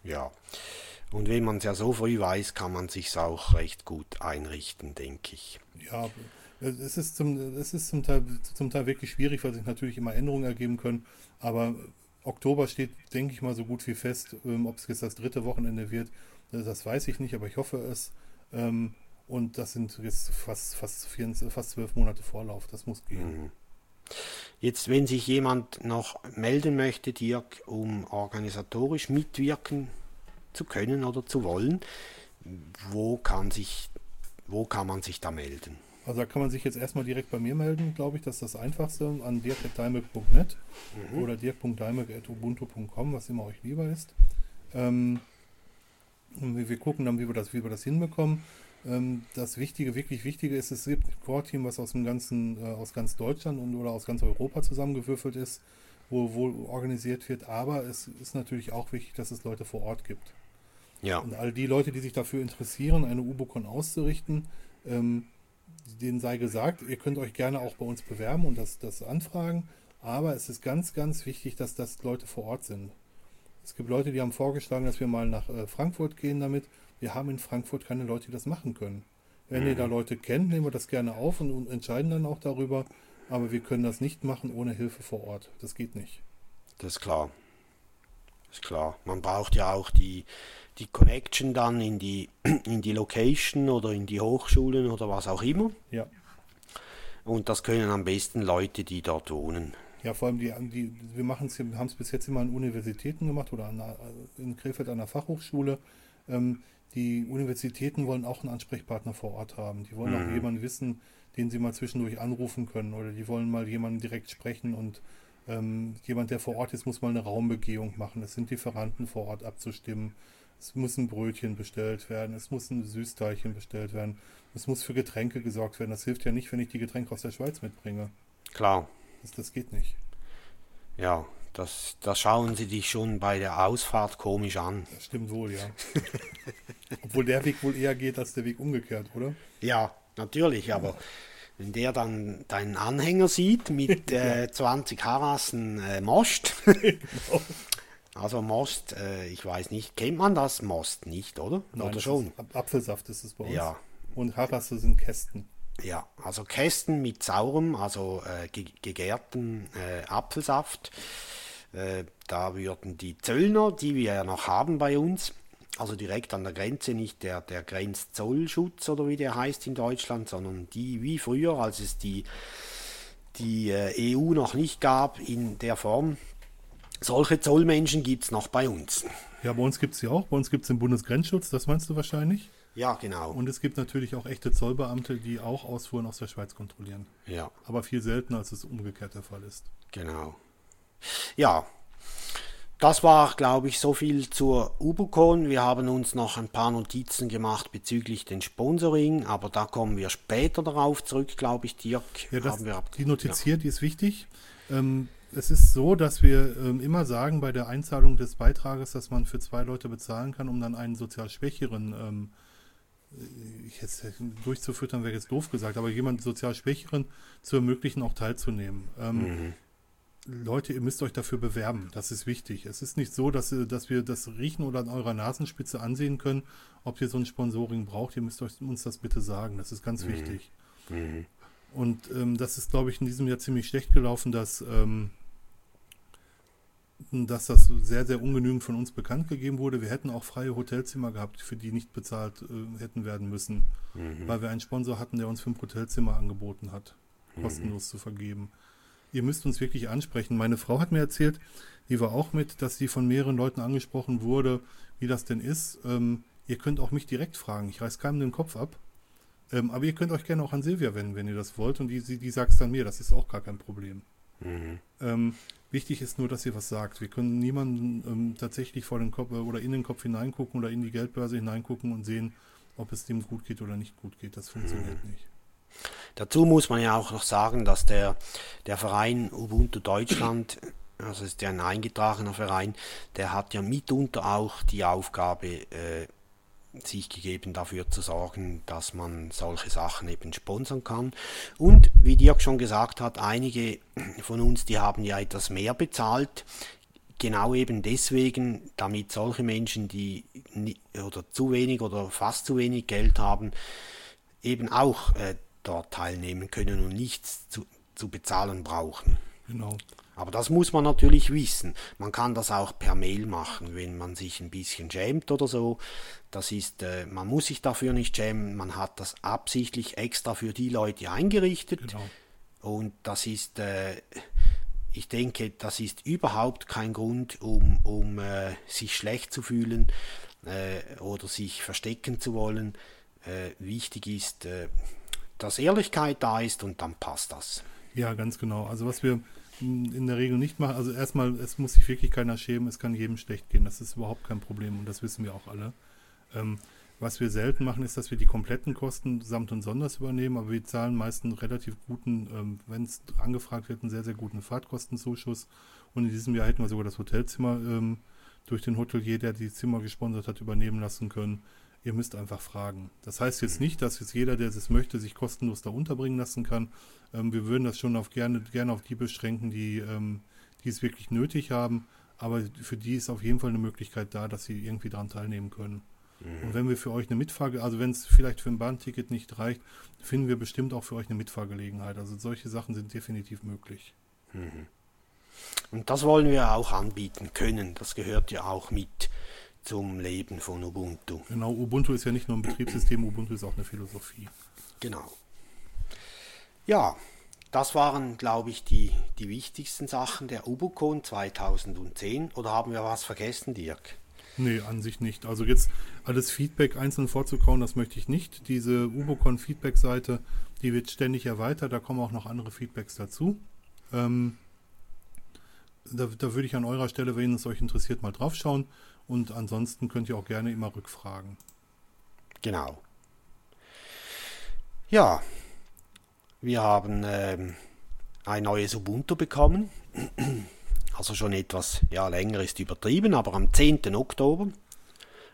Ja. Und wenn man es ja so früh weiß, kann man sich auch recht gut einrichten, denke ich. Ja, es ist zum, es ist zum Teil, zum Teil wirklich schwierig, weil sich natürlich immer Änderungen ergeben können. Aber Oktober steht, denke ich mal, so gut wie fest. Ähm, ob es jetzt das dritte Wochenende wird, das weiß ich nicht, aber ich hoffe es. Ähm, und das sind jetzt fast, fast, 24, fast zwölf Monate Vorlauf. Das muss gehen. Jetzt, wenn sich jemand noch melden möchte, Dirk, um organisatorisch mitwirken zu können oder zu wollen, wo kann, sich, wo kann man sich da melden? Also da kann man sich jetzt erstmal direkt bei mir melden, glaube ich, das ist das Einfachste, an dirk.daimel.net oder dirk.daimel.ubuntu.com, was immer euch lieber ist. Ähm, wir, wir gucken dann, wie wir das, wie wir das hinbekommen. Ähm, das Wichtige, wirklich Wichtige ist, es gibt ein Core-Team, was aus dem ganzen, äh, aus ganz Deutschland und oder aus ganz Europa zusammengewürfelt ist, wo wohl organisiert wird, aber es ist natürlich auch wichtig, dass es Leute vor Ort gibt. Ja, Und all die Leute, die sich dafür interessieren, eine Ubocon auszurichten, ähm, denen sei gesagt, ihr könnt euch gerne auch bei uns bewerben und das, das anfragen. Aber es ist ganz, ganz wichtig, dass das Leute vor Ort sind. Es gibt Leute, die haben vorgeschlagen, dass wir mal nach äh, Frankfurt gehen damit. Wir haben in Frankfurt keine Leute, die das machen können. Wenn ihr da Leute kennt, nehmen wir das gerne auf und, und entscheiden dann auch darüber. Aber wir können das nicht machen ohne Hilfe vor Ort. Das geht nicht. das ist klar. ist klar. Man braucht ja auch die, die Connection dann in die, in die Location oder in die Hochschulen oder was auch immer. Ja. Und das können am besten Leute, die dort wohnen. Ja, vor allem die, die wir machen es, haben es bis jetzt immer an Universitäten gemacht oder an, einer- in Krefeld an der Fachhochschule. Ähm, die Universitäten wollen auch einen Ansprechpartner vor Ort haben. Die wollen auch jemanden wissen, den sie mal zwischendurch anrufen können oder die wollen mal jemanden direkt sprechen und ähm, jemand, der vor Ort ist, muss mal eine Raumbegehung machen. Es sind Lieferanten vor Ort abzustimmen. Es muss ein Brötchen bestellt werden. Es muss ein Süßteilchen bestellt werden. Es muss für Getränke gesorgt werden. Das hilft ja nicht, wenn ich die Getränke aus der Schweiz mitbringe. Klar, Das, das geht nicht. ja, das, das schauen sie dich schon bei der Ausfahrt komisch an. Das stimmt wohl, ja. Obwohl der Weg wohl eher geht als der Weg umgekehrt, oder? Ja, natürlich, aber wenn der dann deinen Anhänger sieht mit äh, 20 Harassen äh, Most, also Most, äh, ich weiß nicht, kennt man das Most nicht, oder? oder das schon? Ist, Ap- Apfelsaft ist es bei uns. Ja. Und Harasse sind Kästen. Ja, also Kästen mit saurem, also äh, ge gegärten äh, Apfelsaft. Äh, da würden die Zöllner, die wir ja noch haben bei uns, also direkt an der Grenze, nicht der, der Grenzzollschutz oder wie der heißt in Deutschland, sondern die wie früher, als es die, die äh, EU noch nicht gab in der Form. Solche Zollmenschen gibt es noch bei uns. Ja, bei uns gibt es ja auch. Bei uns gibt es den Bundesgrenzschutz, das meinst du wahrscheinlich. Ja, genau. Und es gibt natürlich auch echte Zollbeamte, die auch Ausfuhren aus der Schweiz kontrollieren. ja. Aber viel seltener, als es umgekehrt der Fall ist. Genau. Ja, das war, glaube ich, so viel zur Ubucon. Wir haben uns noch ein paar Notizen gemacht bezüglich den Sponsoring, aber da kommen wir später darauf zurück, glaube ich, Dirk. Ja, das, haben die Notiz hier, die ist wichtig. Ähm, es ist so, dass wir ähm, immer sagen bei der Einzahlung des Beitrages, dass man für zwei Leute bezahlen kann, um dann einen sozial Schwächeren ähm, äh, jetzt durchzufüttern, wäre jetzt doof gesagt, aber jemand sozial Schwächeren zu ermöglichen, auch teilzunehmen. Ähm, Leute, ihr müsst euch dafür bewerben. Das ist wichtig. Es ist nicht so, dass, dass wir das riechen oder an eurer Nasenspitze ansehen können, ob ihr so ein Sponsoring braucht. Ihr müsst euch, uns das bitte sagen. Das ist ganz wichtig. Und ähm, das ist, glaube ich, in diesem Jahr ziemlich schlecht gelaufen, dass, ähm, dass das sehr, sehr ungenügend von uns bekannt gegeben wurde. Wir hätten auch freie Hotelzimmer gehabt, für die nicht bezahlt äh, hätten werden müssen, weil wir einen Sponsor hatten, der uns fünf Hotelzimmer angeboten hat, kostenlos zu vergeben. Ihr müsst uns wirklich ansprechen. Meine Frau hat mir erzählt, die war auch mit, dass sie von mehreren Leuten angesprochen wurde, wie das denn ist. Ähm, ihr könnt auch mich direkt fragen. Ich reiß keinem den Kopf ab. Ähm, aber ihr könnt euch gerne auch an Silvia wenden, wenn ihr das wollt. Und die, die, die sagt es dann mir. Das ist auch gar kein Problem. Ähm, wichtig ist nur, dass ihr was sagt. Wir können niemanden ähm, tatsächlich vor den Kopf äh, oder in den Kopf hineingucken oder in die Geldbörse hineingucken und sehen, ob es dem gut geht oder nicht gut geht. Das funktioniert nicht. Dazu muss man ja auch noch sagen, dass der, der Verein Ubuntu Deutschland, also ist ja ein eingetragener Verein, der hat ja mitunter auch die Aufgabe, äh, sich gegeben dafür zu sorgen, dass man solche Sachen eben sponsern kann. Und wie Dirk schon gesagt hat, einige von uns, die haben ja etwas mehr bezahlt, genau eben deswegen, damit solche Menschen, die oder zu wenig oder fast zu wenig Geld haben, eben auch äh, dort teilnehmen können und nichts zu, zu bezahlen brauchen. Genau. Aber das muss man natürlich wissen. Man kann das auch per Mail machen, wenn man sich ein bisschen schämt oder so. Das ist, äh, man muss sich dafür nicht schämen. Man hat das absichtlich extra für die Leute eingerichtet. Genau. Und das ist, äh, ich denke, das ist überhaupt kein Grund, um, um äh, sich schlecht zu fühlen äh, oder sich verstecken zu wollen. Äh, wichtig ist, äh, dass Ehrlichkeit da ist und dann passt das. Ja, ganz genau. Also was wir in der Regel nicht machen, also erstmal, es muss sich wirklich keiner schämen, es kann jedem schlecht gehen, das ist überhaupt kein Problem und das wissen wir auch alle. Ähm, was wir selten machen, ist, dass wir die kompletten Kosten samt und sonders übernehmen, aber wir zahlen meist einen relativ guten, ähm, wenn es angefragt wird, einen sehr, sehr guten Fahrtkostenzuschuss und in diesem Jahr hätten wir sogar das Hotelzimmer ähm, durch den Hotelier, der die Zimmer gesponsert hat, übernehmen lassen können. Ihr müsst einfach fragen. Das heißt jetzt nicht, dass jetzt jeder, der es möchte, sich kostenlos da unterbringen lassen kann. Ähm, wir würden das schon auf gerne, gerne auf die beschränken, die, ähm, die es wirklich nötig haben. Aber für die ist auf jeden Fall eine Möglichkeit da, dass sie irgendwie daran teilnehmen können. Und wenn wir für euch eine Mitfahrge, also wenn es vielleicht für ein Bahnticket nicht reicht, finden wir bestimmt auch für euch eine Mitfahrgelegenheit. Also solche Sachen sind definitiv möglich. Und das wollen wir auch anbieten können. Das gehört ja auch mit zum Leben von Ubuntu. Genau, Ubuntu ist ja nicht nur ein Betriebssystem, Ubuntu ist auch eine Philosophie. Genau. Ja, das waren, glaube ich, die, die wichtigsten Sachen der UbuCon 2010. Oder haben wir was vergessen, Dirk? Nee, an sich nicht. Also jetzt alles Feedback einzeln vorzukauen, das möchte ich nicht. Diese Ubocon Feedback-Seite, die wird ständig erweitert, da kommen auch noch andere Feedbacks dazu. Ähm, da, da würde ich an eurer Stelle, wenn es euch interessiert, mal draufschauen. Und ansonsten könnt ihr auch gerne immer rückfragen. Genau. Ja, wir haben ähm, ein neues Ubuntu bekommen. Also schon etwas ja, länger ist übertrieben, aber am 10. Oktober.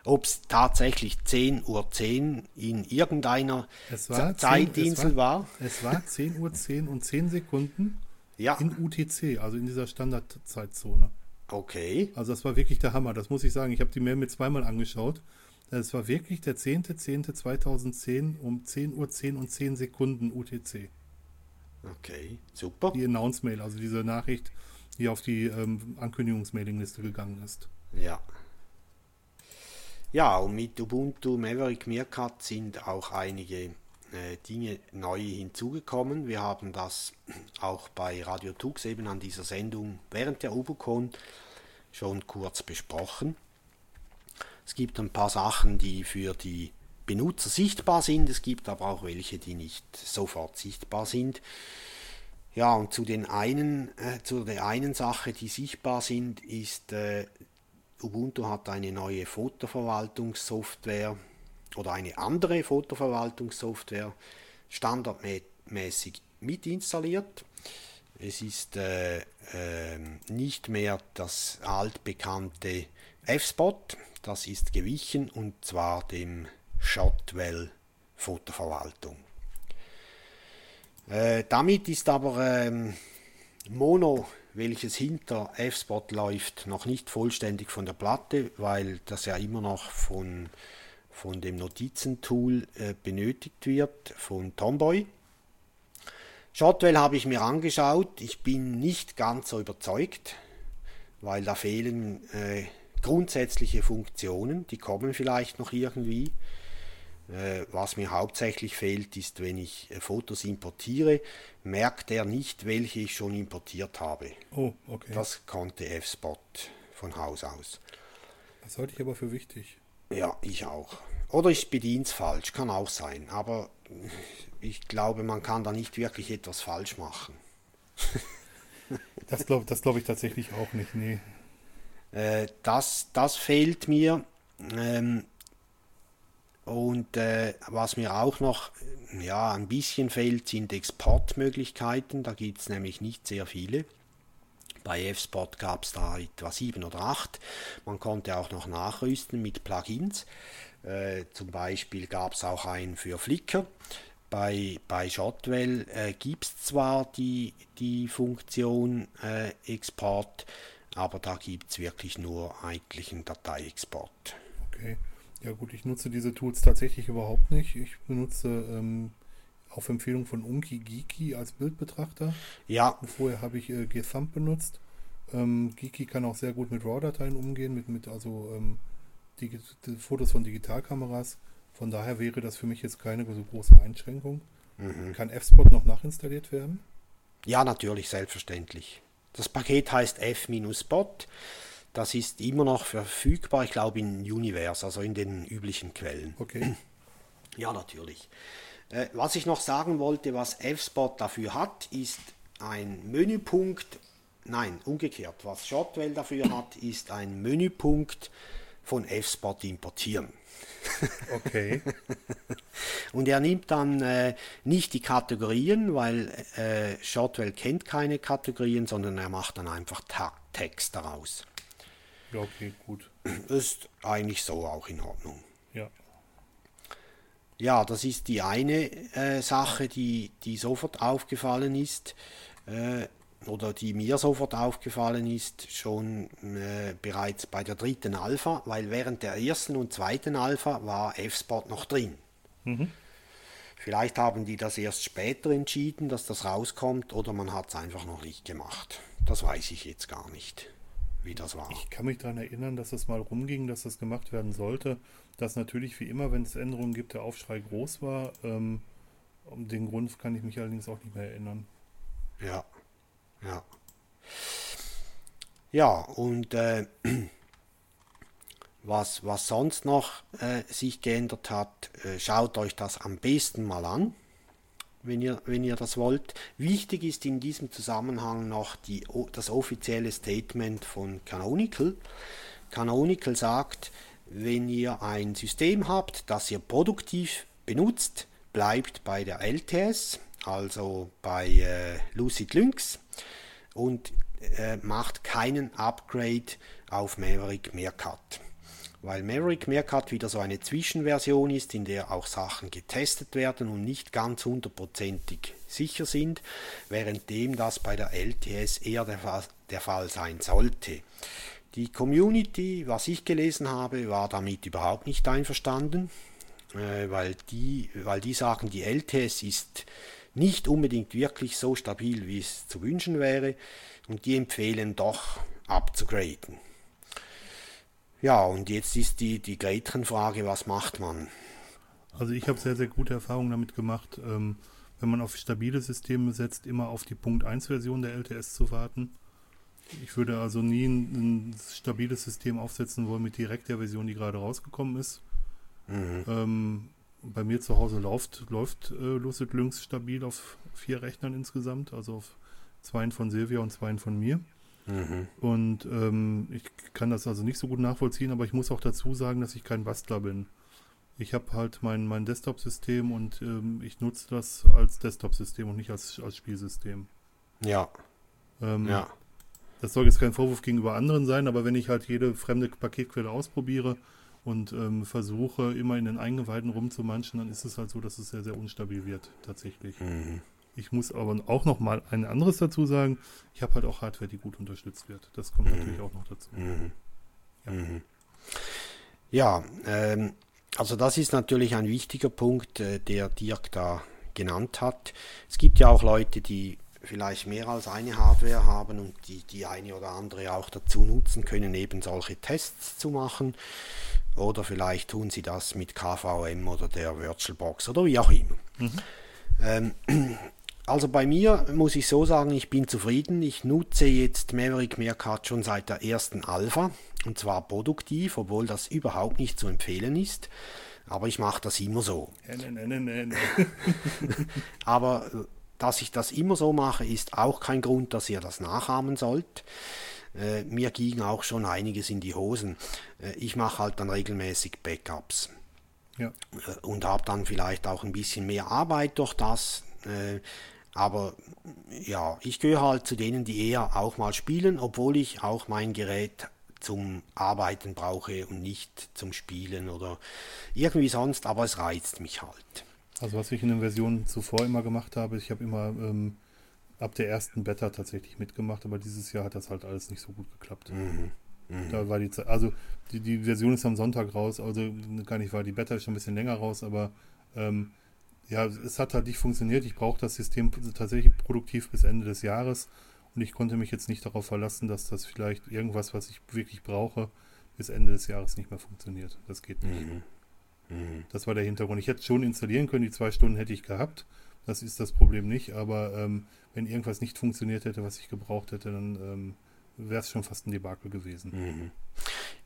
Ob es tatsächlich 10.10 Uhr 10 in irgendeiner war Zeitinsel 10, es war, Es war 10 Uhr 10 und 10 Sekunden Ja, in UTC, also in dieser Standardzeitzone. Okay. Also das war wirklich der Hammer, das muss ich sagen. Ich habe die Mail mir zweimal angeschaut. Es war wirklich der 10.10.2010 um 10 Uhr 10 und 10 Sekunden UTC. Okay, super. Die Announce-Mail, also diese Nachricht, die auf die ähm, Ankündigungsmailingliste gegangen ist. Ja. Ja, und mit Ubuntu Maverick Meerkat sind auch einige äh, Dinge neu hinzugekommen. Wir haben das auch bei Radio Tux eben an dieser Sendung während der UbuCon schon kurz besprochen. Es gibt ein paar Sachen, die für die Benutzer sichtbar sind. Es gibt aber auch welche, die nicht sofort sichtbar sind. Ja, und zu den einen, äh, zu der einen Sache, die sichtbar sind, ist äh, Ubuntu hat eine neue Fotoverwaltungssoftware oder eine andere Fotoverwaltungssoftware standardmäßig mit installiert. Es ist äh, ähm, nicht mehr das altbekannte F-Spot, das ist gewichen und zwar dem Shotwell Fotoverwaltung. Äh, damit ist aber ähm, Mono, welches hinter F-Spot läuft, noch nicht vollständig von der Platte, weil das ja immer noch von, von dem Notizentool äh, benötigt wird, von Tomboy. Shotwell habe ich mir angeschaut, ich bin nicht ganz so überzeugt, weil da fehlen äh, grundsätzliche Funktionen, die kommen vielleicht noch irgendwie. Äh, was mir hauptsächlich fehlt, ist, wenn ich äh, Fotos importiere, merkt er nicht, welche ich schon importiert habe. Oh, okay. Das, Das konnte F-Spot von Haus aus. halte ich aber für wichtig. Ja, ich auch. Oder ich bediene es falsch, kann auch sein. Aber ich glaube, man kann da nicht wirklich etwas falsch machen. Das glaube das glaub ich tatsächlich auch nicht, nee. Äh, das, das fehlt mir. Ähm, und äh, was mir auch noch ja, ein bisschen fehlt, sind Exportmöglichkeiten. Da gibt es nämlich nicht sehr viele. Bei F-Spot gab es da etwa sieben oder acht. Man konnte auch noch nachrüsten mit Plugins. Äh, zum Beispiel gab es auch einen für Flickr. Bei, bei Shotwell äh, gibt es zwar die, die Funktion äh, Export, aber da gibt es wirklich nur eigentlich einen Dateiexport. Okay. Ja gut, ich nutze diese Tools tatsächlich überhaupt nicht. Ich benutze ähm, auf Empfehlung von Unki Geeky als Bildbetrachter. Ja, Vorher habe ich äh, Gthumb benutzt. Ähm, Geeky kann auch sehr gut mit RAW-Dateien umgehen, mit, mit also ähm, Digi Fotos von Digitalkameras. Von daher wäre das für mich jetzt keine so große Einschränkung. Kann F-Spot noch nachinstalliert werden? Ja, natürlich, selbstverständlich. Das Paket heißt F-Spot. Das ist immer noch verfügbar, ich glaube in Universe, also in den üblichen Quellen. Okay. Ja, natürlich. Äh, was ich noch sagen wollte, was F-Spot dafür hat, ist ein Menüpunkt, nein, umgekehrt, was Shotwell dafür hat, ist ein Menüpunkt von F-Spot importieren. Okay. Und er nimmt dann äh, nicht die Kategorien, weil äh, Shotwell kennt keine Kategorien, sondern er macht dann einfach Ta Text daraus. ja, okay, gut. Ist eigentlich so auch in Ordnung. Ja. Ja, das ist die eine äh, Sache, die, die sofort aufgefallen ist, äh, oder die mir sofort aufgefallen ist, schon äh, bereits bei der dritten Alpha, weil während der ersten und zweiten Alpha war F-Spot noch drin. Vielleicht haben die das erst später entschieden, dass das rauskommt, oder man hat es einfach noch nicht gemacht. Das weiß ich jetzt gar nicht, wie das war. Ich kann mich daran erinnern, dass es mal rumging, dass das gemacht werden sollte. Dass natürlich wie immer, wenn es Änderungen gibt, der Aufschrei groß war. Ähm, um den Grund kann ich mich allerdings auch nicht mehr erinnern. Ja, ja. Ja, und äh, was, was sonst noch äh, sich geändert hat, äh, schaut euch das am besten mal an, wenn ihr, wenn ihr das wollt. Wichtig ist in diesem Zusammenhang noch die, das offizielle Statement von Canonical. Canonical sagt, wenn ihr ein System habt, das ihr produktiv benutzt, bleibt bei der LTS, also bei äh, Lucid Lynx und äh, macht keinen Upgrade auf Maverick Meerkat. Weil Maverick Meerkat wieder so eine Zwischenversion ist, in der auch Sachen getestet werden und nicht ganz hundertprozentig sicher sind, währenddem das bei der LTS eher der Fall, der Fall sein sollte. Die Community, was ich gelesen habe, war damit überhaupt nicht einverstanden, äh, weil, die, weil die sagen, die LTS ist nicht unbedingt wirklich so stabil, wie es zu wünschen wäre, und die empfehlen doch abzugraden. Ja, und jetzt ist die, die Gretchenfrage, was macht man? Also ich habe sehr, sehr gute Erfahrungen damit gemacht, ähm, wenn man auf stabile Systeme setzt, immer auf die Punkt 1 Version der LTS zu warten. Ich würde also nie ein, ein stabiles System aufsetzen wollen mit direkt der Version, die gerade rausgekommen ist. Mhm. Ähm, bei mir zu Hause läuft, läuft äh, Lucid Lynx stabil auf vier Rechnern insgesamt, also auf zwei von Silvia und zwei von mir. Mhm. Und ähm, ich kann das also nicht so gut nachvollziehen, aber ich muss auch dazu sagen, dass ich kein Bastler bin. Ich habe halt mein, mein Desktop-System und ähm, ich nutze das als Desktop-System und nicht als, als Spielsystem. Ja. Ähm, ja. Das soll jetzt kein Vorwurf gegenüber anderen sein, aber wenn ich halt jede fremde Paketquelle ausprobiere und ähm, versuche, immer in den Eingeweiden rumzumanschen, dann ist es halt so, dass es sehr, sehr unstabil wird, tatsächlich. Mhm. Ich muss aber auch noch mal ein anderes dazu sagen. Ich habe halt auch Hardware, die gut unterstützt wird. Das kommt mhm. natürlich auch noch dazu. Mhm. Ja, mhm. ja ähm, also das ist natürlich ein wichtiger Punkt, äh, der Dirk da genannt hat. Es gibt ja auch Leute, die vielleicht mehr als eine Hardware haben und die die eine oder andere auch dazu nutzen können, eben solche Tests zu machen. Oder vielleicht tun sie das mit KVM oder der VirtualBox oder wie auch immer. Mhm. Ähm, also bei mir muss ich so sagen, ich bin zufrieden. Ich nutze jetzt Maverick Meerkat schon seit der ersten Alpha und zwar produktiv, obwohl das überhaupt nicht zu empfehlen ist. Aber ich mache das immer so. Aber äh, dass ich das immer so mache, ist auch kein Grund, dass ihr das nachahmen sollt. Äh, mir ging auch schon einiges in die Hosen. Äh, ich mache halt dann regelmäßig Backups. Ja. Äh, und habe dann vielleicht auch ein bisschen mehr Arbeit durch das. Äh, aber ja, ich gehöre halt zu denen, die eher auch mal spielen, obwohl ich auch mein Gerät zum Arbeiten brauche und nicht zum Spielen oder irgendwie sonst, aber es reizt mich halt. Also was ich in den Versionen zuvor immer gemacht habe, ich habe immer ähm, ab der ersten Beta tatsächlich mitgemacht, aber dieses Jahr hat das halt alles nicht so gut geklappt. Mhm. Mhm. Da war die Zeit, also die, die Version ist am Sonntag raus, also gar nicht war die Beta schon ein bisschen länger raus, aber ähm, ja, es hat halt nicht funktioniert. Ich brauche das System tatsächlich produktiv bis Ende des Jahres und ich konnte mich jetzt nicht darauf verlassen, dass das vielleicht irgendwas, was ich wirklich brauche, bis Ende des Jahres nicht mehr funktioniert. Das geht nicht. Mhm. Mhm. Das war der Hintergrund. Ich hätte schon installieren können, die zwei Stunden hätte ich gehabt. Das ist das Problem nicht, aber ähm, wenn irgendwas nicht funktioniert hätte, was ich gebraucht hätte, dann ähm, wäre es schon fast ein Debakel gewesen. Mhm.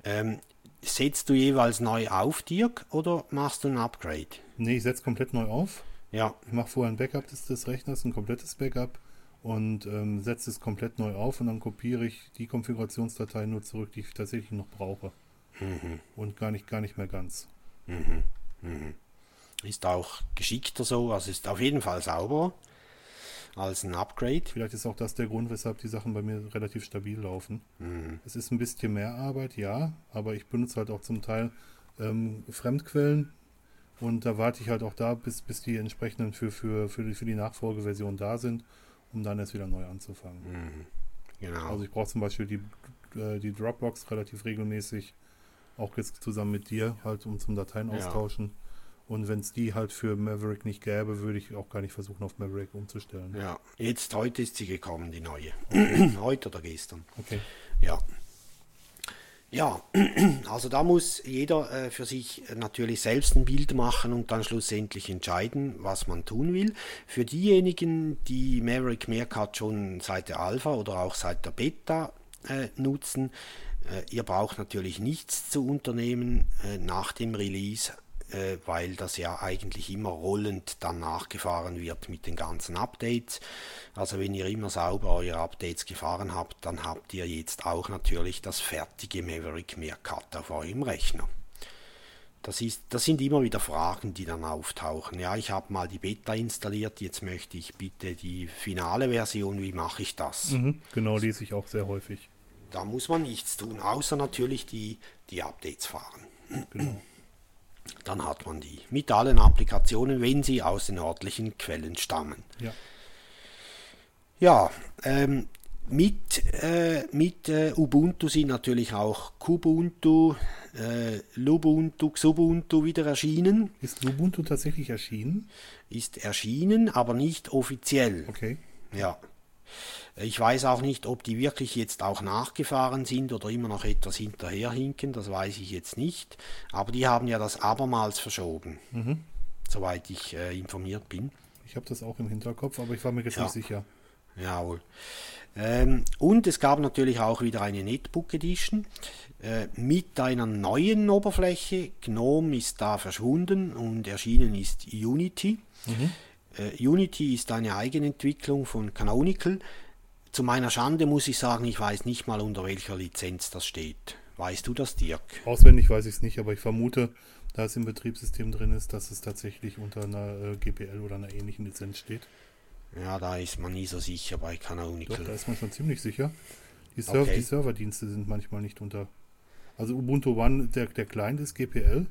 Ähm, setzt du jeweils neu auf, Dirk, oder machst du ein Upgrade? Nee, ich setze komplett neu auf. Ja. Ich mache vorher ein Backup des, des Rechners, ein komplettes Backup und ähm, setze es komplett neu auf und dann kopiere ich die Konfigurationsdatei nur zurück, die ich tatsächlich noch brauche. Mhm. Und gar nicht, gar nicht mehr ganz. Mhm. Mhm. Ist auch geschickter so, also ist auf jeden Fall sauberer als ein Upgrade. Vielleicht ist auch das der Grund, weshalb die Sachen bei mir relativ stabil laufen. Mhm. Es ist ein bisschen mehr Arbeit, ja, aber ich benutze halt auch zum Teil ähm, Fremdquellen und da warte ich halt auch da, bis, bis die entsprechenden für, für, für, die, für die Nachfolgeversion da sind, um dann erst wieder neu anzufangen. Mhm. Genau. Also ich brauche zum Beispiel die, äh, die Dropbox relativ regelmäßig, auch jetzt zusammen mit dir, halt um zum Dateien austauschen. Ja. Und wenn es die halt für Maverick nicht gäbe, würde ich auch gar nicht versuchen, auf Maverick umzustellen. Ja, jetzt heute ist sie gekommen, die neue. heute oder gestern. Okay. Ja. Ja, also da muss jeder äh, für sich natürlich selbst ein Bild machen und dann schlussendlich entscheiden, was man tun will. Für diejenigen, die Maverick Meerkat schon seit der Alpha oder auch seit der Beta äh, nutzen, ihr braucht natürlich nichts zu unternehmen äh, nach dem Release äh, weil das ja eigentlich immer rollend dann nachgefahren wird mit den ganzen Updates. Also wenn ihr immer sauber eure Updates gefahren habt, dann habt ihr jetzt auch natürlich das fertige Maverick Meerkat auf eurem Rechner. Das, ist, das sind immer wieder Fragen, die dann auftauchen. Ja, ich habe mal die Beta installiert, jetzt möchte ich bitte die finale Version, wie mache ich das? Mhm, genau, lese ich auch sehr häufig. Da muss man nichts tun, außer natürlich die, die Updates fahren. Genau. Dann hat man die mit allen Applikationen, wenn sie aus den örtlichen Quellen stammen. Ja. Ja, ähm, mit, äh, mit äh, Ubuntu sind natürlich auch Kubuntu, äh, Lubuntu, Xubuntu wieder erschienen. Ist Ubuntu tatsächlich erschienen? Ist erschienen, aber nicht offiziell. Okay. Ja. Ich weiß auch nicht, ob die wirklich jetzt auch nachgefahren sind oder immer noch etwas hinterherhinken, das weiß ich jetzt nicht. Aber die haben ja das abermals verschoben, Mhm. soweit ich äh, informiert bin. Ich habe das auch im Hinterkopf, aber ich war mir jetzt Ja. nicht sicher. Jawohl. Ähm, und es gab natürlich auch wieder eine Netbook Edition äh, mit einer neuen Oberfläche. GNOME ist da verschwunden und erschienen ist Unity. Äh, Unity ist eine Eigenentwicklung von Canonical. Zu meiner Schande muss ich sagen, ich weiß nicht mal unter welcher Lizenz das steht. Weißt du das, Dirk? Auswendig weiß ich es nicht, aber ich vermute, da es im Betriebssystem drin ist, dass es tatsächlich unter einer äh, GPL oder einer ähnlichen Lizenz steht. Ja, da ist man nie so sicher bei Doch, Canonical. da ist man schon ziemlich sicher. Die, Serv Okay. die Serverdienste sind manchmal nicht unter. Also Ubuntu One, der, der Client ist GPL,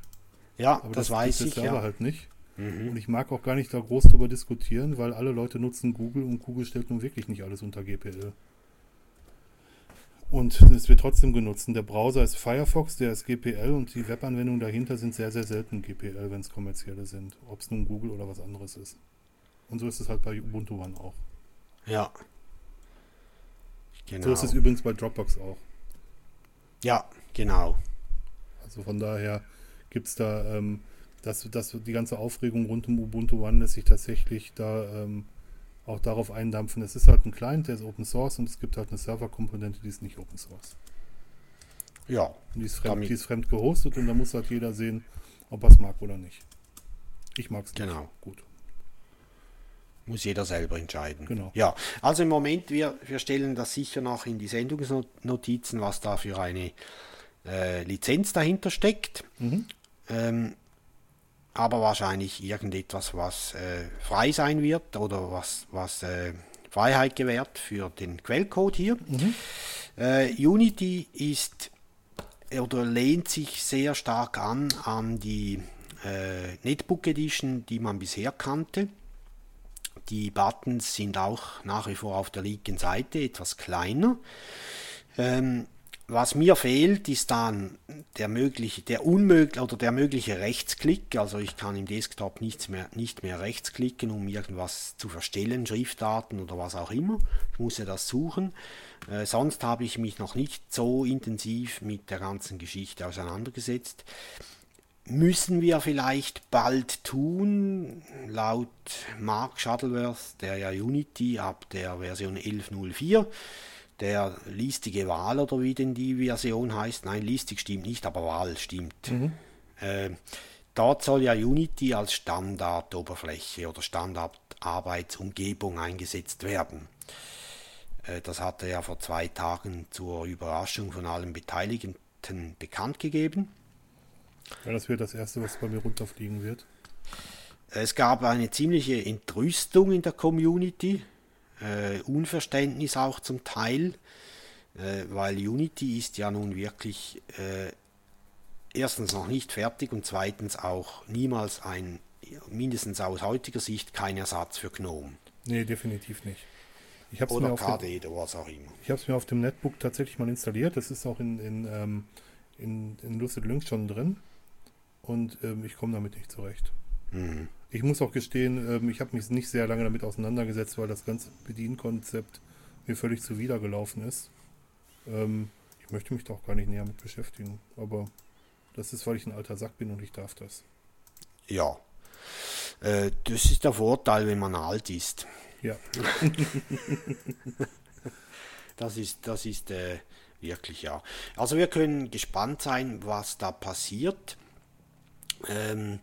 Ja, aber das, das, weiß ist der ich. Server Ja. halt nicht. Mhm. Und ich mag auch gar nicht da groß drüber diskutieren, weil alle Leute nutzen Google und Google stellt nun wirklich nicht alles unter GPL. Und es wird trotzdem genutzt. Und der Browser ist Firefox, der ist GPL und die Webanwendungen dahinter sind sehr, sehr selten GPL, wenn es kommerzielle sind. Ob es nun Google oder was anderes ist. Und so ist es halt bei Ubuntu One auch. Ja. Genau. So ist es übrigens bei Dropbox auch. Ja, genau. Also von daher gibt es da, ähm, das, das, die ganze Aufregung rund um Ubuntu One lässt sich tatsächlich da ähm, auch darauf eindampfen. Es ist halt ein Client, der ist Open Source und es gibt halt eine Serverkomponente, die ist nicht Open Source. Ja, Und die ist fremd, die ist fremd gehostet und da muss halt jeder sehen, ob er es mag oder nicht. Ich mag es nicht. Genau. Gut. muss jeder selber entscheiden. Genau. Ja, also im Moment, wir, wir stellen das sicher noch in die Sendungsnotizen, was da für eine äh, Lizenz dahinter steckt. Mhm. Ähm, aber wahrscheinlich irgendetwas, was äh, frei sein wird oder was, was äh, Freiheit gewährt für den Quellcode hier. Äh, Unity ist oder lehnt sich sehr stark an an die äh, Netbook Edition, die man bisher kannte. Die Buttons sind auch nach wie vor auf der linken Seite etwas kleiner. Ähm, was mir fehlt, ist dann der mögliche, der unmögliche oder der mögliche Rechtsklick. Also ich kann im Desktop nichts mehr, nicht mehr rechtsklicken, um irgendwas zu verstellen, Schriftarten oder was auch immer. Ich muss ja das suchen. Äh, sonst habe ich mich noch nicht so intensiv mit der ganzen Geschichte auseinandergesetzt. Müssen wir vielleicht bald tun, laut Mark Shuttleworth, der ja Unity ab der Version 11.04 der listige Wahl oder wie denn die Version heißt. Nein, listig stimmt nicht, aber Wahl stimmt. Äh, dort soll ja Unity als Standardoberfläche oder Standardarbeitsumgebung eingesetzt werden. Äh, das hat er ja vor zwei Tagen zur Überraschung von allen Beteiligten bekannt gegeben. Ja, das wird das Erste, was bei mir runterfliegen wird. Es gab eine ziemliche Entrüstung in der Community, äh, Unverständnis auch zum Teil, äh, weil Unity ist ja nun wirklich äh, erstens noch nicht fertig und zweitens auch niemals ein, mindestens aus heutiger Sicht, kein Ersatz für GNOME Nee, definitiv nicht. Ich habe es mir, oder auf dem- oder was auch immer. ich hab's mir auf dem Netbook tatsächlich mal installiert. Das ist auch in, in, ähm, in, in Lucid Lynx schon drin. Und ähm, ich komme damit nicht zurecht. Mhm. Ich muss auch gestehen, ähm, ich habe mich nicht sehr lange damit auseinandergesetzt, weil das ganze Bedienkonzept mir völlig zuwidergelaufen ist. Ähm, ich möchte mich da auch gar nicht näher mit beschäftigen. Aber das ist, weil ich ein alter Sack bin und ich darf das. Ja. Äh, das ist der Vorteil, wenn man alt ist. Ja. Das ist, das ist äh, wirklich ja. Also wir können gespannt sein, was da passiert. Ähm,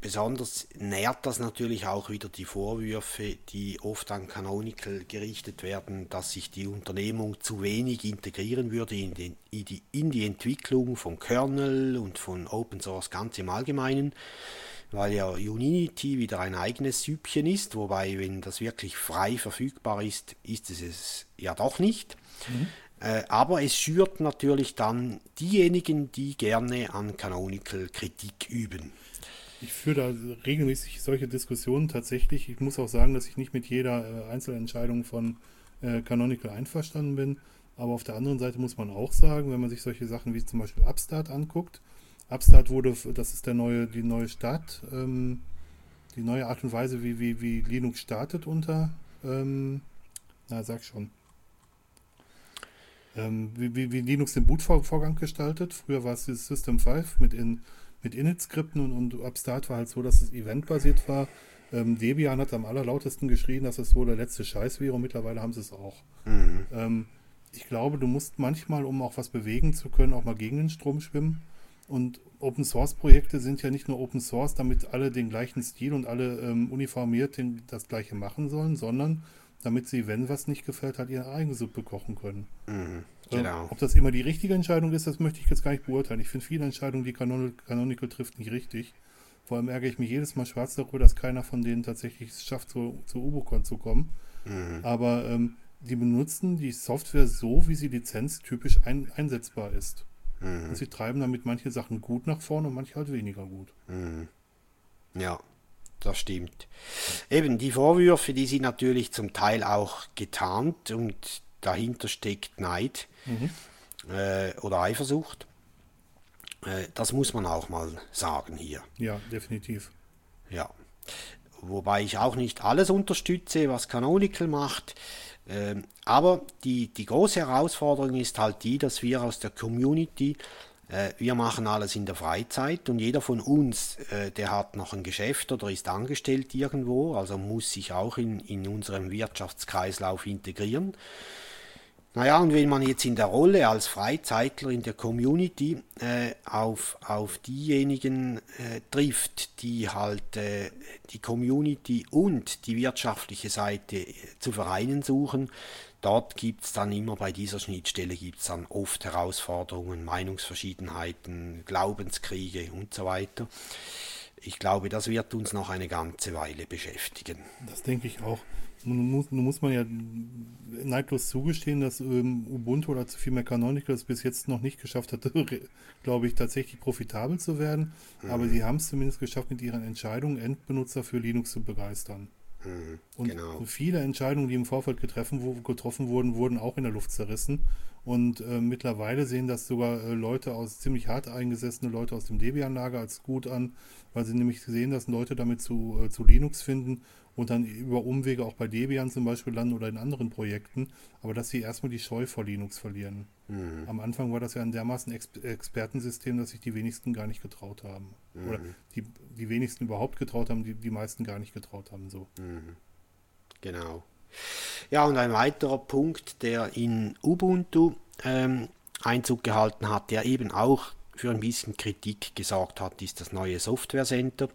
besonders nährt das natürlich auch wieder die Vorwürfe, die oft an Canonical gerichtet werden, dass sich die Unternehmung zu wenig integrieren würde in, den, in, die, in die Entwicklung von Kernel und von Open Source ganz im Allgemeinen weil ja Unity wieder ein eigenes Süppchen ist, wobei, wenn das wirklich frei verfügbar ist, ist es es ja doch nicht. Mhm. Äh, aber es schürt natürlich dann diejenigen, die gerne an Canonical Kritik üben. Ich führe da regelmäßig solche Diskussionen tatsächlich. Ich muss auch sagen, dass ich nicht mit jeder äh, Einzelentscheidung von äh, Canonical einverstanden bin. Aber auf der anderen Seite muss man auch sagen, wenn man sich solche Sachen wie zum Beispiel Upstart anguckt, Upstart wurde, das ist der neue, die neue Start, ähm, die neue Art und Weise, wie, wie, wie Linux startet unter, ähm, na sag schon, ähm, wie, wie, wie, Linux den Bootvorgang gestaltet. Früher war es System 5 mit, in, mit Init-Skripten und, und Upstart war halt so, dass es eventbasiert war. Ähm, Debian hat am allerlautesten geschrien, dass es so der letzte Scheiß wäre und mittlerweile haben sie es auch. Mhm. Ähm, ich glaube, du musst manchmal, um auch was bewegen zu können, auch mal gegen den Strom schwimmen. Und Open Source Projekte sind ja nicht nur Open Source, damit alle den gleichen Stil und alle ähm, uniformiert den, das gleiche machen sollen, sondern damit sie, wenn was nicht gefällt, halt ihre eigene Suppe kochen können. Mhm, genau. Ob das immer die richtige Entscheidung ist, das möchte ich jetzt gar nicht beurteilen. Ich finde viele Entscheidungen, die Canonical, Canonical trifft, nicht richtig. Vor allem ärgere ich mich jedes Mal schwarz darüber, dass keiner von denen tatsächlich es schafft, zu, zu Ubocon zu kommen. Mhm. Aber ähm, die benutzen die Software so, wie sie lizenztypisch ein, einsetzbar ist. Mhm. Und sie treiben damit manche Sachen gut nach vorne und manche halt weniger gut. Mhm. Ja, das stimmt. Eben, die Vorwürfe, die sind natürlich zum Teil auch getarnt und dahinter steckt Neid mhm. äh, oder Eifersucht. Äh, das muss man auch mal sagen hier. Ja, definitiv. Ja. Wobei ich auch nicht alles unterstütze, was Canonical macht. Ähm, aber die, die große Herausforderung ist halt die, dass wir aus der Community, äh, wir machen alles in der Freizeit und jeder von uns, äh, der hat noch ein Geschäft oder ist angestellt irgendwo, also muss sich auch in, in unserem Wirtschaftskreislauf integrieren. Naja, und wenn man jetzt in der Rolle als Freizeitler in der Community äh, auf, auf diejenigen äh, trifft, die halt äh, die Community und die wirtschaftliche Seite äh, zu vereinen suchen, dort gibt es dann immer bei dieser Schnittstelle gibt dann oft Herausforderungen, Meinungsverschiedenheiten, Glaubenskriege und so weiter. Ich glaube, das wird uns noch eine ganze Weile beschäftigen. Das denke ich auch. Nun muss, nun muss man ja neidlos zugestehen, dass ähm, Ubuntu oder vielmehr Canonical es bis jetzt noch nicht geschafft hat, glaube ich, tatsächlich profitabel zu werden. Mhm. Aber sie haben es zumindest geschafft, mit ihren Entscheidungen Endbenutzer für Linux zu begeistern. Mhm, und genau. viele Entscheidungen, die im Vorfeld getroffen, wo, getroffen wurden, wurden auch in der Luft zerrissen. Und äh, mittlerweile sehen das sogar äh, Leute aus, ziemlich hart eingesessene Leute aus dem Debian-Lager als gut an, weil sie nämlich sehen, dass Leute damit zu, äh, zu Linux finden und dann über Umwege auch bei Debian zum Beispiel landen oder in anderen Projekten, aber dass sie erstmal die Scheu vor Linux verlieren. Mhm. Am Anfang war das ja ein dermaßen Ex Expertensystem, dass sich die wenigsten gar nicht getraut haben. Mhm. Oder die, die wenigsten überhaupt getraut haben, die, die meisten gar nicht getraut haben. So. Mhm. Genau. Ja, und ein weiterer Punkt, der in Ubuntu ähm, Einzug gehalten hat, der eben auch für ein bisschen Kritik gesorgt hat, ist das neue Software Center.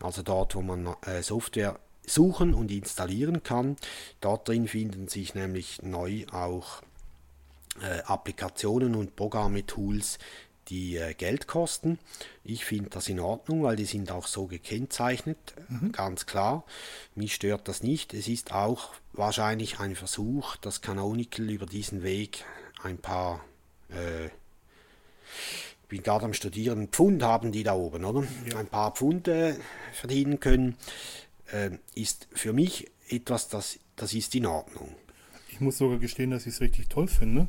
Also dort, wo man äh, Software suchen und installieren kann. Dort drin finden sich nämlich neu auch äh, Applikationen und Programme, Tools, die äh, Geld kosten. Ich finde das in Ordnung, weil die sind auch so gekennzeichnet, mhm. ganz klar. Mich stört das nicht. Es ist auch wahrscheinlich ein Versuch, dass Canonical über diesen Weg ein paar, äh, ich bin gerade am Studieren, Pfund haben die da oben, oder? Ja. Ein paar Pfunde verdienen können äh, ist für mich etwas, das, das ist in Ordnung. Ich muss sogar gestehen, dass ich es richtig toll finde,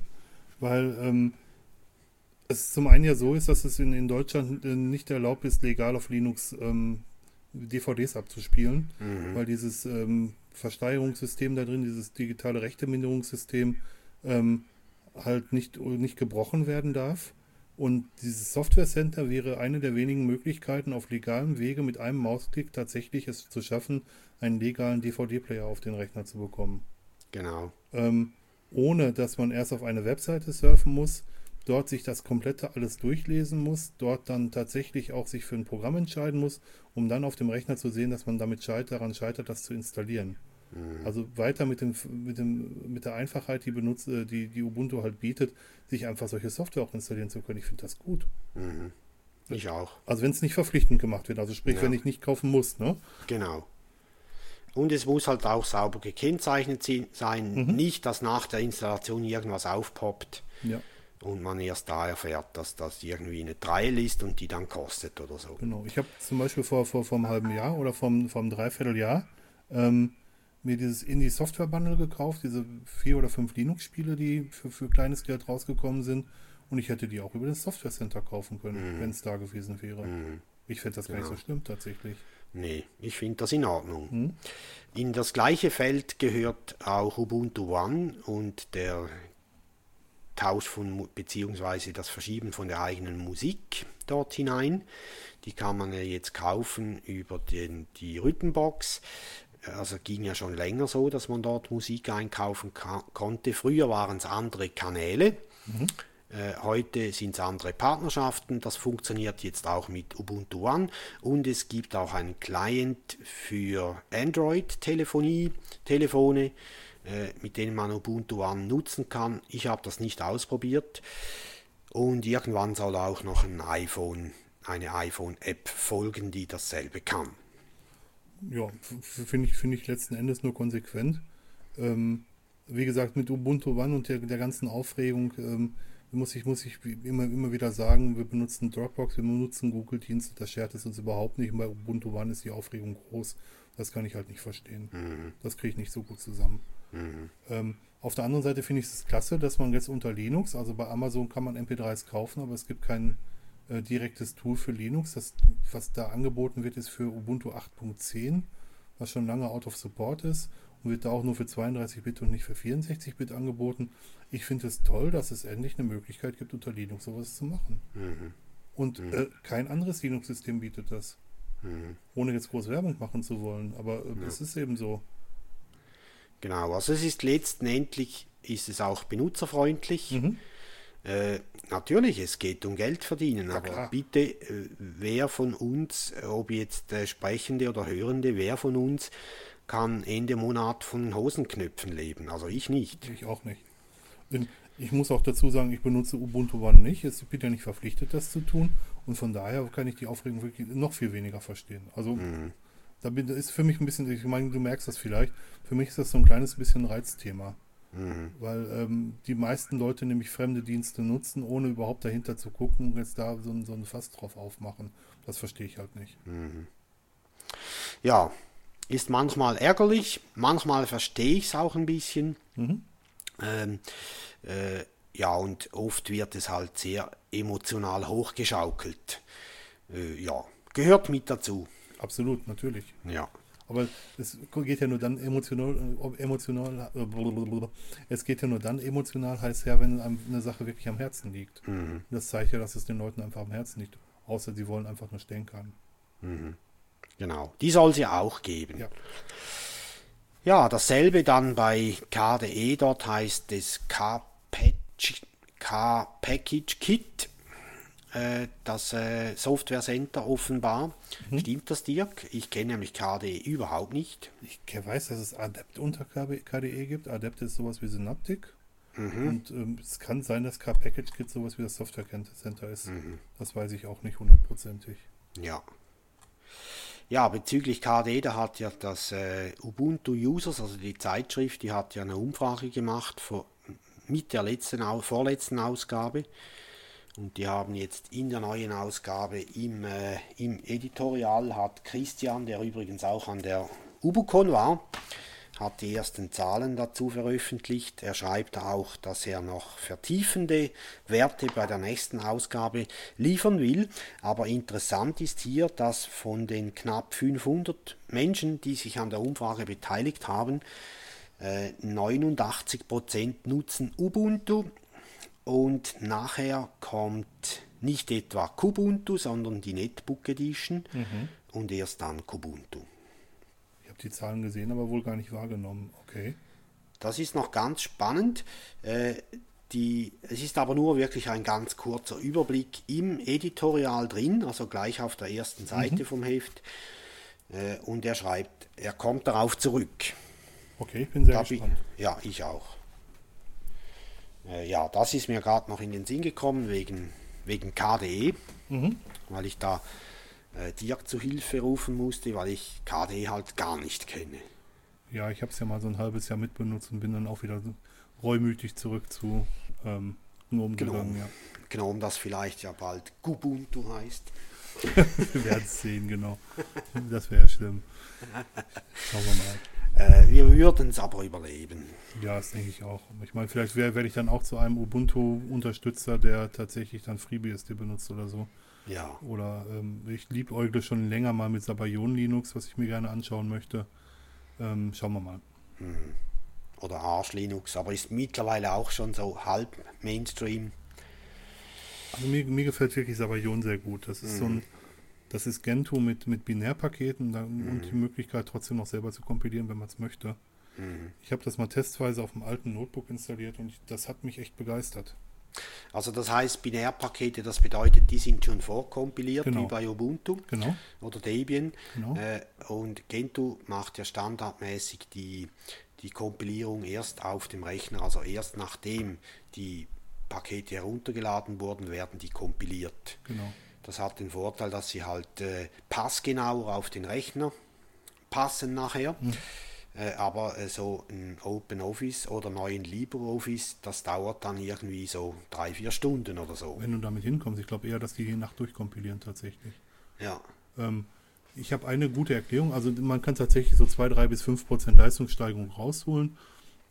weil ähm, es zum einen ja so ist, dass es in, in Deutschland äh, nicht erlaubt ist, legal auf Linux ähm, DVDs abzuspielen, Mhm. weil dieses ähm, Versteigerungssystem da drin, dieses digitale Rechteminderungssystem, ähm, halt nicht, nicht gebrochen werden darf. Und dieses Software Center wäre eine der wenigen Möglichkeiten, auf legalem Wege mit einem Mausklick tatsächlich es zu schaffen, einen legalen DVD-Player auf den Rechner zu bekommen. Genau. Ähm, ohne dass man erst auf eine Webseite surfen muss, dort sich das komplette alles durchlesen muss, dort dann tatsächlich auch sich für ein Programm entscheiden muss, um dann auf dem Rechner zu sehen, dass man damit scheit daran scheitert, das zu installieren. Also weiter mit, dem, mit, dem, mit der Einfachheit, die, benutzt, äh, die, die Ubuntu halt bietet, sich einfach solche Software auch installieren zu können. Ich finde das gut. Mhm. Ich auch. Also wenn es nicht verpflichtend gemacht wird, also sprich, Ja. wenn ich nicht kaufen muss, ne? Genau. Und es muss halt auch sauber gekennzeichnet sein. Mhm. Nicht, dass nach der Installation irgendwas aufpoppt Ja, und man erst da erfährt, dass das irgendwie eine Trial ist und die dann kostet oder so. Genau. Ich habe zum Beispiel vor, vor, vor einem halben Jahr oder vom, vom Dreivierteljahr ähm, mir dieses Indie-Software-Bundle gekauft, diese vier oder fünf Linux-Spiele, die für, für kleines Geld rausgekommen sind. Und ich hätte die auch über das Software Center kaufen können, wenn es da gewesen wäre. Ich finde das gar nicht so schlimm tatsächlich. Nee, ich finde das in Ordnung. Hm? In das gleiche Feld gehört auch Ubuntu One und der Tausch von beziehungsweise das Verschieben von der eigenen Musik dort hinein. Die kann man ja jetzt kaufen über den, die Rhythmbox. Also ging ja schon länger so, dass man dort Musik einkaufen ka- konnte. Früher waren es andere Kanäle. Äh, heute sind es andere Partnerschaften. Das funktioniert jetzt auch mit Ubuntu One. Und es gibt auch einen Client für Android-Telefonie, Telefone, äh, mit denen man Ubuntu One nutzen kann. Ich habe das nicht ausprobiert. Und irgendwann soll auch noch ein iPhone, eine iPhone-App folgen, die dasselbe kann. Ja, finde ich, finde ich letzten Endes nur konsequent. Ähm, wie gesagt, mit Ubuntu One und der, der ganzen Aufregung ähm, muss ich, muss ich immer, immer wieder sagen, wir benutzen Dropbox, wir benutzen Google-Dienste, das schert es uns überhaupt nicht. Und bei Ubuntu One ist die Aufregung groß. Das kann ich halt nicht verstehen. Das kriege ich nicht so gut zusammen. Ähm, auf der anderen Seite finde ich es klasse, dass man jetzt unter Linux, also bei Amazon kann man MP3s kaufen, aber es gibt kein äh, direktes Tool für Linux. Das, was da angeboten wird, ist für Ubuntu 8.10, was schon lange out of support ist und wird da auch nur für 32-Bit und nicht für 64-Bit angeboten. Ich finde es toll, dass es endlich eine Möglichkeit gibt, unter Linux sowas zu machen. Und Äh, kein anderes Linux-System bietet das. Ohne jetzt groß Werbung machen zu wollen, aber äh, es ist eben so. Genau, also es ist letztendlich ist es auch benutzerfreundlich. Äh, natürlich, es geht um Geld verdienen, aber klar. bitte, äh, wer von uns, ob jetzt äh, Sprechende oder Hörende, wer von uns kann Ende Monat von Hosenknöpfen leben? Also ich nicht. Ich auch nicht. Denn ich muss auch dazu sagen, ich benutze Ubuntu One nicht. Ich bin ja nicht verpflichtet, das zu tun. Und von daher kann ich die Aufregung wirklich noch viel weniger verstehen. Also da bin, ist für mich ein bisschen, ich meine, du merkst das vielleicht, für mich ist das so ein kleines bisschen ein Reizthema. Weil ähm, die meisten Leute nämlich fremde Dienste nutzen, ohne überhaupt dahinter zu gucken und jetzt da so, ein- so ein Fass drauf aufmachen. Das verstehe ich halt nicht. Ja, ist manchmal ärgerlich, manchmal verstehe ich es auch ein bisschen. Ähm, äh, ja, und oft wird es halt sehr emotional hochgeschaukelt. Äh, ja, gehört mit dazu. Absolut, natürlich. Ja. Aber es geht ja nur dann emotional, äh, emotional, äh, es geht ja nur dann emotional heißt her, wenn einem eine Sache wirklich am Herzen liegt. Das zeigt ja, dass es den Leuten einfach am Herzen liegt. Außer sie wollen einfach nur stänkern. Genau, die soll ja auch geben. Ja. Ja, dasselbe dann bei KDE, dort heißt es K-Package Kit, das äh, Software Center offenbar. Stimmt das, Dirk? Ich kenne nämlich KDE überhaupt nicht. Ich weiß, dass es Adept unter KDE gibt. Adept ist sowas wie Synaptic. Und ähm, es kann sein, dass K-Package Kit sowas wie das Software Center ist. Das weiß ich auch nicht hundertprozentig. Ja. Ja, bezüglich KDE, da hat ja das äh, Ubuntu Users, also die Zeitschrift, die hat ja eine Umfrage gemacht vor, mit der letzten, vorletzten Ausgabe. Und die haben jetzt in der neuen Ausgabe im, äh, im Editorial hat Christian, der übrigens auch an der Ubucon war, hat die ersten Zahlen dazu veröffentlicht. Er schreibt auch, dass er noch vertiefende Werte bei der nächsten Ausgabe liefern will. Aber interessant ist hier, dass von den knapp 500 Menschen, die sich an der Umfrage beteiligt haben, 89% nutzen Ubuntu und nachher kommt nicht etwa Kubuntu, sondern die Netbook Edition und erst dann Kubuntu. Ich habe die Zahlen gesehen, aber wohl gar nicht wahrgenommen. Okay. Das ist noch ganz spannend. Äh, die, es ist aber nur wirklich ein ganz kurzer Überblick im Editorial drin, also gleich auf der ersten Seite vom Heft. Äh, und er schreibt, er kommt darauf zurück. Okay, ich bin sehr Da gespannt. Ja, ich auch. Äh, ja, das ist mir gerade noch in den Sinn gekommen wegen, wegen KDE, Mhm. weil ich da äh, Dirk zu Hilfe rufen musste, weil ich KDE halt gar nicht kenne. Ja, ich habe es ja mal so ein halbes Jahr mitbenutzt und bin dann auch wieder so reumütig zurück zu ähm, GNOME Genau. gegangen. Ja. Gnome, das vielleicht ja bald Kubuntu heißt. Wir werden es sehen, genau. Das wäre schlimm. Schauen wir mal. Äh, wir würden es aber überleben. Ja, das denke ich auch. Ich meine, vielleicht werde ich dann auch zu einem Ubuntu-Unterstützer, der tatsächlich dann FreeBSD benutzt oder so. Ja, Oder ähm, ich liebäugle schon länger mal mit Sabayon Linux, was ich mir gerne anschauen möchte. Ähm, schauen wir mal. oder Arch Linux, aber ist mittlerweile auch schon so halb Mainstream. Also mir, mir gefällt wirklich Sabayon sehr gut. Das ist so Mhm. ein, das ist Gentoo mit, mit Binärpaketen da, Mhm. und die Möglichkeit trotzdem noch selber zu kompilieren, wenn man es möchte. Mhm. Ich habe das mal testweise auf dem alten Notebook installiert und das hat mich echt begeistert. Also das heißt Binärpakete, das bedeutet, die sind schon vorkompiliert Genau. wie bei Ubuntu Genau. oder Debian. Genau. Äh, und Gentoo macht ja standardmäßig die, die Kompilierung erst auf dem Rechner, also erst nachdem die Pakete heruntergeladen wurden, werden die kompiliert. Genau. Das hat den Vorteil, dass sie halt äh, passgenauer auf den Rechner passen nachher. Äh, aber äh, so ein Open Office oder neuen LibreOffice, das dauert dann irgendwie so drei, vier Stunden oder so. Wenn du damit hinkommst, ich glaube eher, dass die je Nacht durchkompilieren tatsächlich. Ja, Ähm, ich habe eine gute Erklärung. Also man kann tatsächlich so 2, 3 bis 5 Prozent Leistungssteigerung rausholen.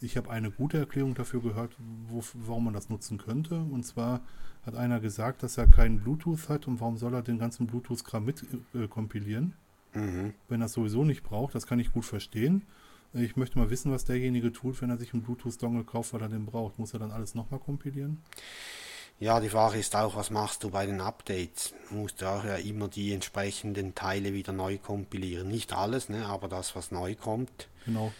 Ich habe eine gute Erklärung dafür gehört, wo, warum man das nutzen könnte. Und zwar hat einer gesagt, dass er keinen Bluetooth hat und warum soll er den ganzen Bluetooth-Kram mit äh, kompilieren, mhm. wenn er es sowieso nicht braucht. Das kann ich gut verstehen. Ich möchte mal wissen, was derjenige tut, wenn er sich einen Bluetooth-Dongle kauft, weil er den braucht. Muss er dann alles nochmal kompilieren? ja, die Frage ist auch, was machst du bei den Updates? Du musst ja auch ja immer die entsprechenden Teile wieder neu kompilieren. Nicht alles, ne, aber das, was neu kommt. Genau,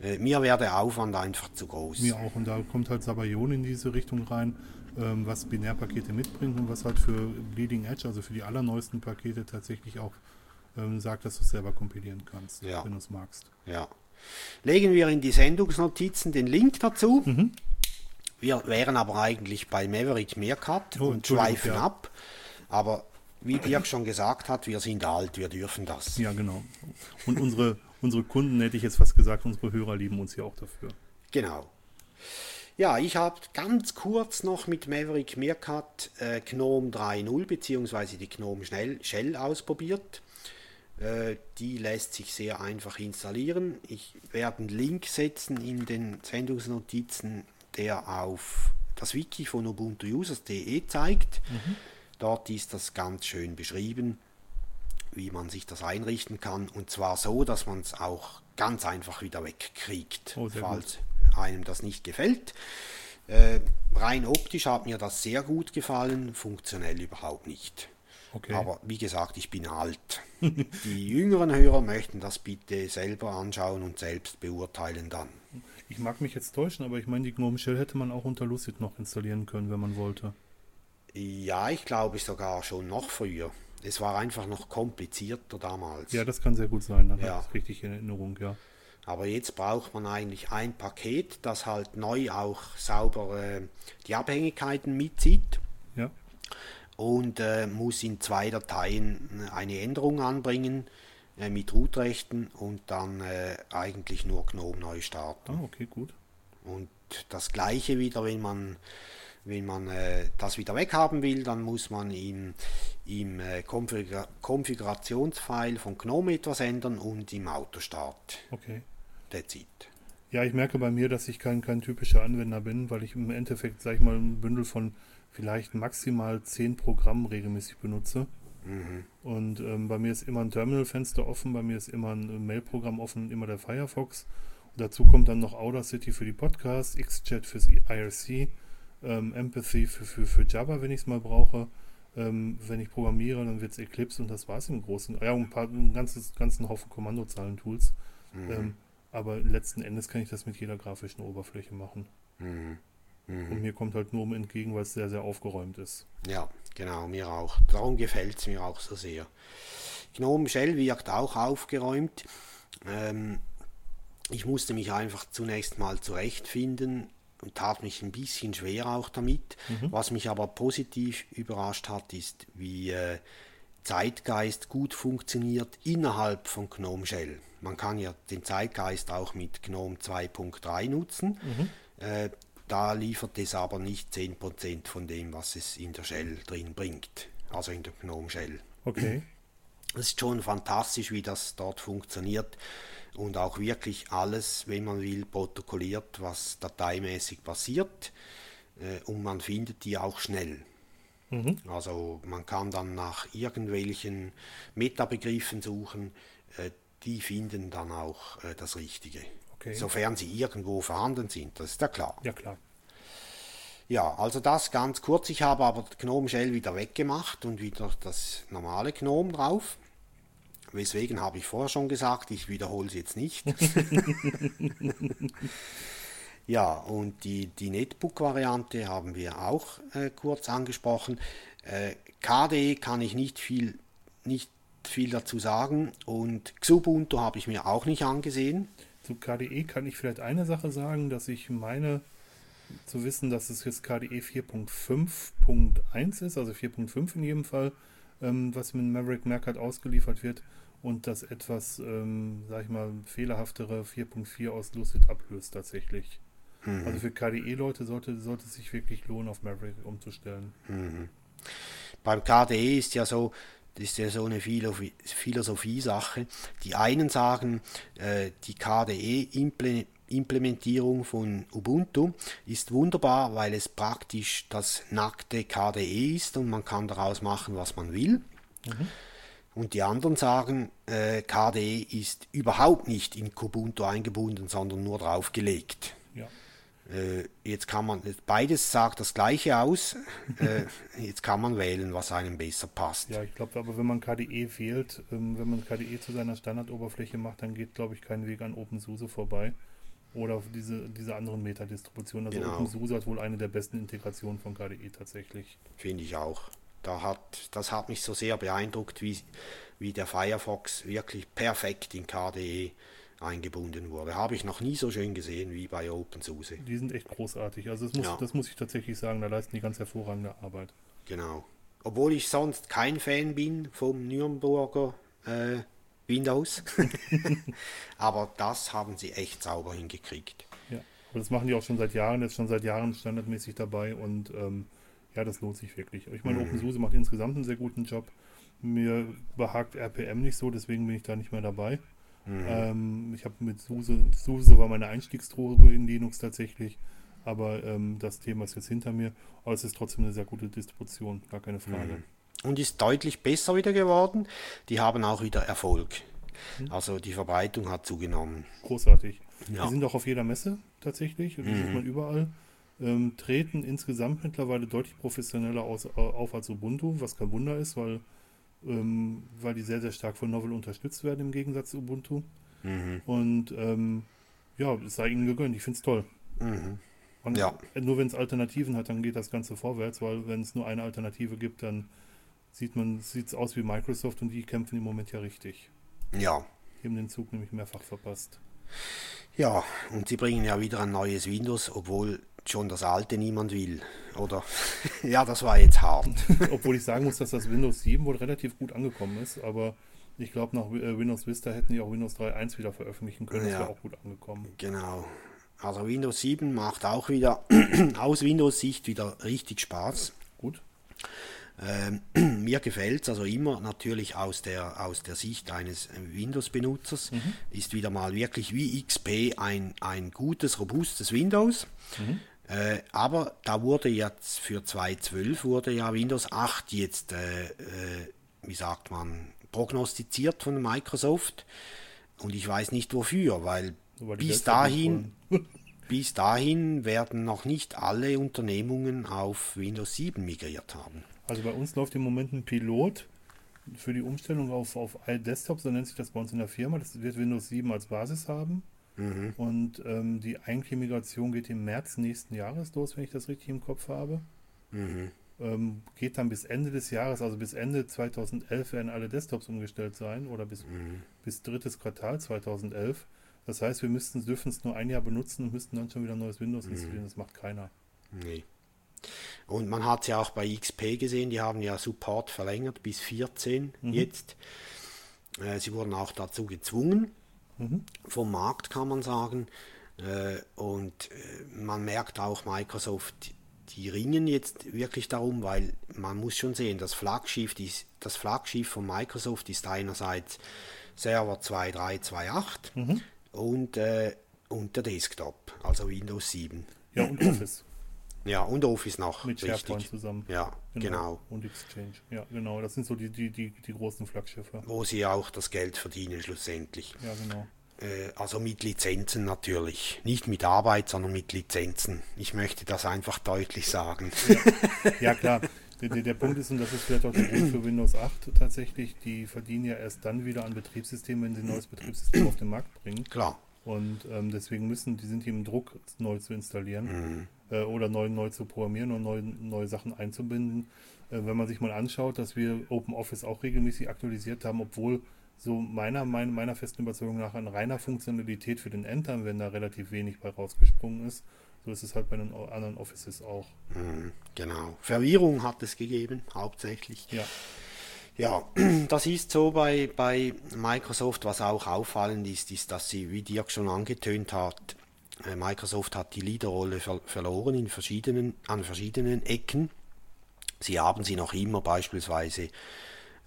Äh, mir wäre der Aufwand einfach zu groß. Mir auch. Und da kommt halt Sabayon in diese Richtung rein, ähm, was Binärpakete mitbringt und was halt für Bleeding Edge, also für die allerneuesten Pakete tatsächlich auch ähm, sagt, dass du es selber kompilieren kannst, Ja. wenn du es magst. Ja. Legen wir in die Sendungsnotizen den Link dazu. Mhm. Wir wären aber eigentlich bei Maverick Meerkat Oh, und schweifen ja. ab. Aber wie Dirk schon gesagt hat, wir sind alt, wir dürfen das. Ja, genau. Und unsere, unsere Kunden, hätte ich jetzt fast gesagt, unsere Hörer lieben uns ja auch dafür. Genau. Ja, ich habe ganz kurz noch mit Maverick Meerkat äh, GNOME 3.0 bzw. die GNOME Shell ausprobiert. Äh, die lässt sich sehr einfach installieren. Ich werde einen Link setzen in den Sendungsnotizen, der auf das Wiki von ubuntuusers.de zeigt. Dort ist das ganz schön beschrieben, wie man sich das einrichten kann. Und zwar so, dass man es auch ganz einfach wieder wegkriegt, Oh, falls einem das nicht gefällt. Äh, rein optisch hat mir das sehr gut gefallen, funktionell überhaupt nicht. Okay. Aber wie gesagt, ich bin alt. Die jüngeren Hörer möchten das bitte selber anschauen und selbst beurteilen dann. Ich mag mich jetzt täuschen, aber ich meine, die GNOME Shell hätte man auch unter Lucid noch installieren können, wenn man wollte. Ja, ich glaube sogar schon noch früher. Es war einfach noch komplizierter damals. Ja, das kann sehr gut sein, dann Ja. habe ich es richtig in Erinnerung, ja. Aber jetzt braucht man eigentlich ein Paket, das halt neu auch sauber äh, die Abhängigkeiten mitzieht Ja, und äh, muss in zwei Dateien äh, eine Änderung anbringen äh, mit Root-Rechten und dann äh, eigentlich nur GNOME neu starten. ah, okay, gut. Und das gleiche wieder, wenn man, wenn man äh, das wieder weghaben will, dann muss man im, im äh, Konfigur Konfigurationsfile von GNOME etwas ändern und im Autostart. Okay. that's it. Ja, ich merke bei mir, dass ich kein, kein typischer Anwender bin, weil ich im Endeffekt, sag ich mal, ein Bündel von vielleicht maximal zehn Programmen regelmäßig benutze. Mhm. Und ähm, bei mir ist immer ein Terminalfenster offen, bei mir ist immer ein Mailprogramm offen, immer der Firefox. Und dazu kommt dann noch Audacity für die Podcasts, XChat fürs IRC, ähm, Empathy für, für, für Java, wenn ich es mal brauche. Ähm, wenn ich programmiere, dann wird es Eclipse und das war es im Großen. Ja, ein paar, ein ganzes, ganzen Haufen Kommandozeilen-Tools. Mhm. Ähm, aber letzten Endes kann ich das mit jeder grafischen Oberfläche machen. Mhm. Und Mhm. mir kommt halt nur um entgegen, weil es sehr, sehr aufgeräumt ist. Ja, genau, mir auch. Darum gefällt es mir auch so sehr. Gnome Shell wirkt auch aufgeräumt. Ähm, ich musste mich einfach zunächst mal zurechtfinden und tat mich ein bisschen schwer auch damit. Was mich aber positiv überrascht hat, ist, wie äh, Zeitgeist gut funktioniert innerhalb von Gnome Shell. Man kann ja den Zeitgeist auch mit Gnome 2.3 nutzen. Äh, da liefert es aber nicht 10% von dem, was es in der Shell drin bringt. Also in der Gnome Shell. Okay. Es ist schon fantastisch, wie das dort funktioniert und auch wirklich alles, wenn man will, protokolliert, was dateimäßig passiert äh, und man findet die auch schnell. Mhm. Also man kann dann nach irgendwelchen Metabegriffen suchen, äh, die finden dann auch äh, das Richtige. Okay. Sofern sie irgendwo vorhanden sind, das ist ja klar. Ja, klar. Ja, also das ganz kurz. Ich habe aber Gnome Shell wieder weggemacht und wieder das normale Gnome drauf. Weswegen habe ich vorher schon gesagt, ich wiederhole es jetzt nicht. ja, und die, die Netbook-Variante haben wir auch äh, kurz angesprochen. Äh, KDE kann ich nicht viel, nicht viel dazu sagen und Xubuntu habe ich mir auch nicht angesehen. Zu KDE kann ich vielleicht eine Sache sagen, dass ich meine zu wissen, dass es jetzt KDE 4.5.1 ist, also 4.5 in jedem Fall, ähm, was mit Maverick Mercat ausgeliefert wird und das etwas, ähm, sag ich mal, fehlerhaftere 4.4 aus Lucid ablöst tatsächlich. Also für KDE-Leute sollte, sollte es sich wirklich lohnen, auf Maverick umzustellen. Beim KDE ist ja so, das ist ja so eine Philosophie- Philosophie-Sache. Die einen sagen, äh, die KDE-Implementierung von Ubuntu ist wunderbar, weil es praktisch das nackte KDE ist und man kann daraus machen, was man will. Und die anderen sagen, äh, KDE ist überhaupt nicht in Kubuntu eingebunden, sondern nur draufgelegt. Äh, jetzt kann man, beides sagt das gleiche aus. äh, jetzt kann man wählen, was einem besser passt. Ja, ich glaube, aber wenn man KDE wählt, ähm, wenn man KDE zu seiner Standardoberfläche macht, dann geht, glaube ich, kein Weg an OpenSUSE vorbei. Oder diese, diese anderen Meta-Distributionen. Also Genau. OpenSUSE hat wohl eine der besten Integrationen von KDE tatsächlich. Finde ich auch. Da hat, das hat mich so sehr beeindruckt, wie, wie der Firefox wirklich perfekt in KDE eingebunden wurde. Habe ich noch nie so schön gesehen wie bei OpenSUSE. Die sind echt großartig. Also das muss, Ja. das muss ich tatsächlich sagen, da leisten die ganz hervorragende Arbeit. Genau. Obwohl ich sonst kein Fan bin vom Nürnberger äh, Windows. Aber das haben sie echt sauber hingekriegt. Ja. Aber das machen die auch schon seit Jahren, das ist schon seit Jahren standardmäßig dabei und ähm, ja, das lohnt sich wirklich. Ich meine, OpenSUSE macht insgesamt einen sehr guten Job. Mir behagt RPM nicht so, deswegen bin ich da nicht mehr dabei. Ähm, ich habe mit SUSE, SUSE war meine Einstiegsdroge in Linux tatsächlich, aber ähm, das Thema ist jetzt hinter mir. Aber es ist trotzdem eine sehr gute Distribution, gar keine Frage. Und ist deutlich besser wieder geworden. Die haben auch wieder Erfolg. Also die Verbreitung hat zugenommen. Großartig. Ja. Die sind auch auf jeder Messe tatsächlich, und die sieht man überall. Ähm, treten insgesamt mittlerweile deutlich professioneller aus, auf als Ubuntu, was kein Wunder ist, weil, ähm, weil die sehr, sehr stark von Novel unterstützt werden im Gegensatz zu Ubuntu. Und ähm, ja, es sei ihnen gegönnt, ich finde es toll. Und Ja. Nur wenn es Alternativen hat, dann geht das Ganze vorwärts, weil wenn es nur eine Alternative gibt, dann sieht man, sieht es aus wie Microsoft und die kämpfen im Moment ja richtig. Ja. Die haben den Zug nämlich mehrfach verpasst. Ja, und sie bringen ja wieder ein neues Windows, obwohl schon das alte niemand will. Oder? Ja, das war jetzt hart. Obwohl ich sagen muss, dass das Windows 7 wohl relativ gut angekommen ist, aber ich glaube, nach äh, Windows Vista hätten die auch Windows 3.1 wieder veröffentlichen können. Das Ja. wäre auch gut angekommen. Genau. Also Windows 7 macht auch wieder aus Windows-Sicht wieder richtig Spaß. Gut. Ähm, mir gefällt es also immer natürlich aus der, aus der Sicht eines Windows-Benutzers. Ist wieder mal wirklich wie XP ein, ein gutes, robustes Windows. Äh, aber da wurde jetzt für 2.12 wurde ja Windows 8 jetzt, äh, äh, wie sagt man, prognostiziert von Microsoft. Und ich weiß nicht wofür, weil bis dahin, bis dahin werden noch nicht alle Unternehmungen auf Windows 7 migriert haben. Also bei uns läuft im Moment ein Pilot für die Umstellung auf, auf iDesktop, so nennt sich das bei uns in der Firma. Das wird Windows 7 als Basis haben. Und ähm, die eigentliche Migration geht im März nächsten Jahres los, wenn ich das richtig im Kopf habe. Ähm, geht dann bis Ende des Jahres, also bis Ende 2011 werden alle Desktops umgestellt sein oder bis, bis drittes Quartal 2011. Das heißt, wir müssten dürfen es nur ein Jahr benutzen und müssten dann schon wieder ein neues Windows installieren. Das macht keiner. Nee. Und man hat es ja auch bei XP gesehen, die haben ja Support verlängert bis 14 jetzt. Äh, sie wurden auch dazu gezwungen, vom Markt kann man sagen. Äh, und äh, man merkt auch Microsoft, die ringen jetzt wirklich darum, weil man muss schon sehen, das Flaggschiff, das Flaggschiff von Microsoft ist einerseits Server 2328 und, äh, und der Desktop, also Windows 7. Ja, und Office Ja, und Office noch, mit SharePoint zusammen. Ja, genau. Und Exchange. Ja, genau. Das sind so die, die, die, die großen Flaggschiffe. Wo sie auch das Geld verdienen schlussendlich. Ja, genau. Äh, also mit Lizenzen natürlich. Nicht mit Arbeit, sondern mit Lizenzen. Ich möchte das einfach deutlich sagen. Ja, klar. Der, der, Punkt ist, und das ist vielleicht auch der Grund für Windows 8 tatsächlich, die verdienen ja erst dann wieder an Betriebssystemen, wenn sie ein neues Betriebssystem auf den Markt bringen. Klar. Und ähm, deswegen müssen, die sind hier im Druck, es neu zu installieren Mhm. Äh, oder neu, neu zu programmieren und neu, neue Sachen einzubinden. Äh, wenn man sich mal anschaut, dass wir OpenOffice auch regelmäßig aktualisiert haben, obwohl so meiner, mein, meiner festen Überzeugung nach an reiner Funktionalität für den Endanwender relativ wenig bei rausgesprungen ist. So ist es halt bei den anderen Offices auch. Mhm, Genau. Verwirrung hat es gegeben, hauptsächlich. Ja, Ja, das ist so bei, bei Microsoft. Was auch auffallend ist, ist, dass sie, wie Dirk schon angetönt hat, Microsoft hat die Leaderrolle ver verloren in verschiedenen, an verschiedenen Ecken. Sie haben sie noch immer beispielsweise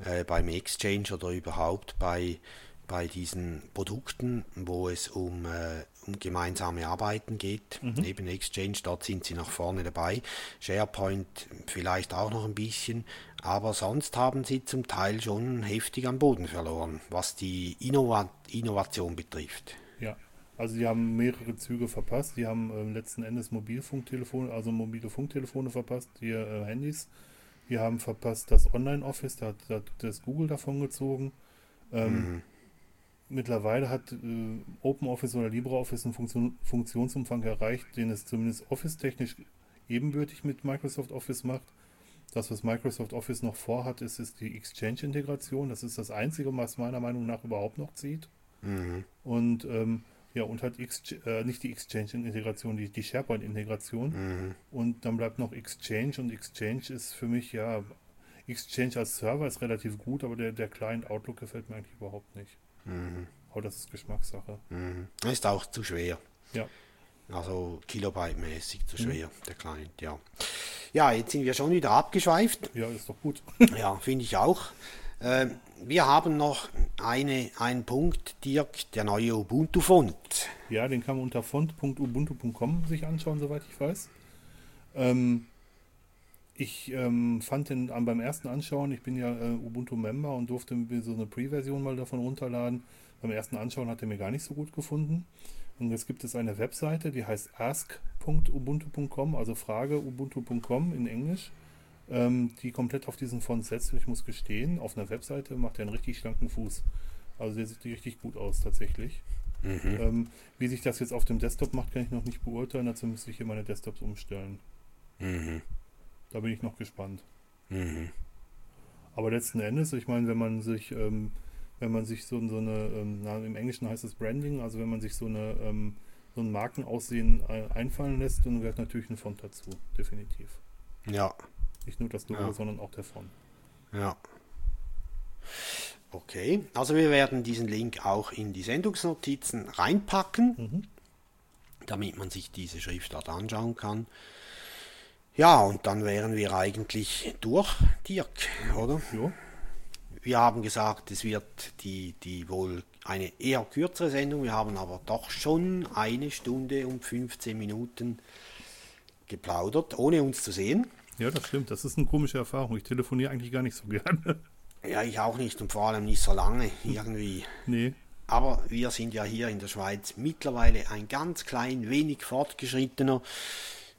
äh, beim Exchange oder überhaupt bei, bei diesen Produkten, wo es um, äh, um gemeinsame Arbeiten geht. Neben Exchange, dort sind sie nach vorne dabei. SharePoint vielleicht auch noch ein bisschen, aber sonst haben sie zum Teil schon heftig am Boden verloren, was die Innova Innovation betrifft. Also die haben mehrere Züge verpasst. Die haben ähm, letzten Endes Mobilfunktelefone, also mobile Funktelefone verpasst, hier äh, Handys. Die haben verpasst das Online-Office, da hat, da hat das Google davon gezogen. Ähm, Mittlerweile hat äh, OpenOffice oder LibreOffice einen Funktion, Funktionsumfang erreicht, den es zumindest Office-technisch ebenbürtig mit Microsoft Office macht. Das, was Microsoft Office noch vorhat, ist, ist die Exchange-Integration. Das ist das Einzige, was meiner Meinung nach überhaupt noch zieht. Mhm. Und ähm, ja, und halt Exch äh, nicht die Exchange-Integration, die, die SharePoint-Integration. Mhm. Und dann bleibt noch Exchange und Exchange ist für mich ja, Exchange als Server ist relativ gut, aber der, der Client Outlook gefällt mir eigentlich überhaupt nicht. Mhm. Aber das ist Geschmackssache. Mhm. Ist auch zu schwer. Ja. Also Kilobyte-mäßig zu schwer, der Client, ja. Ja, jetzt sind wir schon wieder abgeschweift. Ja, ist doch gut. Ja, finde ich auch. Ähm, wir haben noch eine, einen Punkt, Dirk, der neue Ubuntu-Font. Ja, den kann man unter font.ubuntu.com sich anschauen, soweit ich weiß. Ähm, ich ähm, fand den beim ersten Anschauen, ich bin ja äh, Ubuntu-Member und durfte mir so eine Pre-Version mal davon runterladen. Beim ersten Anschauen hat er mir gar nicht so gut gefunden. Und jetzt gibt es eine Webseite, die heißt ask.ubuntu.com, also frage.ubuntu.com in Englisch, ähm, die komplett auf diesen Font setzt. Und ich muss gestehen, auf einer Webseite macht er einen richtig schlanken Fuß. Also der sieht richtig gut aus tatsächlich. Ähm, wie sich das jetzt auf dem Desktop macht, kann ich noch nicht beurteilen. Dazu müsste ich hier meine Desktops umstellen. Mhm. Da bin ich noch gespannt. Mhm. Aber letzten Endes, ich meine, wenn man sich, ähm, wenn man sich so, so eine, ähm, na, im Englischen heißt es Branding, also wenn man sich so eine ähm, so ein Markenaussehen äh, einfallen lässt, dann gehört natürlich ein Font dazu, definitiv. Ja, Nicht nur das Logo, Ja. sondern auch der Font. ja. Okay, also wir werden diesen Link auch in die Sendungsnotizen reinpacken, Mhm. damit man sich diese Schriftart anschauen kann. Ja, und dann wären wir eigentlich durch, Dirk, oder? Jo. Wir haben gesagt, es wird die, die wohl eine eher kürzere Sendung. Wir haben aber doch schon eine Stunde und 15 Minuten geplaudert, ohne uns zu sehen. Ja, das stimmt. Das ist eine komische Erfahrung. Ich telefoniere eigentlich gar nicht so gerne. Ja, ich auch nicht und vor allem nicht so lange irgendwie. nee. Aber wir sind ja hier in der Schweiz mittlerweile ein ganz klein wenig fortgeschrittener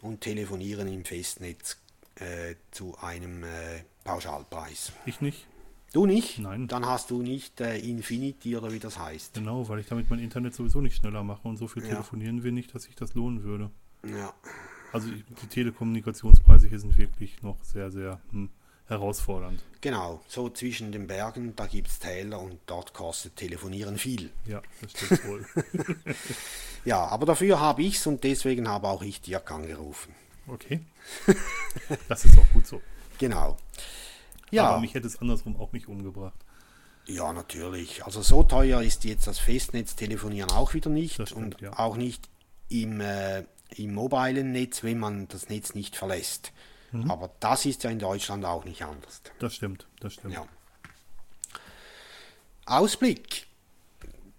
und telefonieren im Festnetz äh, zu einem äh, Pauschalpreis. Ich nicht. Du nicht? Nein. Dann hast du nicht äh, Infinity oder wie das heißt. Genau, weil ich damit mein Internet sowieso nicht schneller mache und so viel Ja. telefonieren wir nicht, dass sich das lohnen würde. Ja. Also ich- die Telekommunikationspreise hier sind wirklich noch sehr, sehr hm, herausfordernd. Genau, so zwischen den Bergen, da gibt es Täler und dort kostet Telefonieren viel. Ja, das stimmt wohl. Ja, aber dafür habe ich's und deswegen habe auch ich Dirk angerufen. Okay. Das ist auch gut so. Genau. Ja, Aber mich hätte es andersrum auch nicht umgebracht. ja, natürlich. Also so teuer ist jetzt das Festnetztelefonieren auch wieder nicht stimmt, und ja. auch nicht im, äh, im mobilen Netz, wenn man das Netz nicht verlässt. Mhm. Aber das ist ja in Deutschland auch nicht anders. Das stimmt, das stimmt. Ja. Ausblick.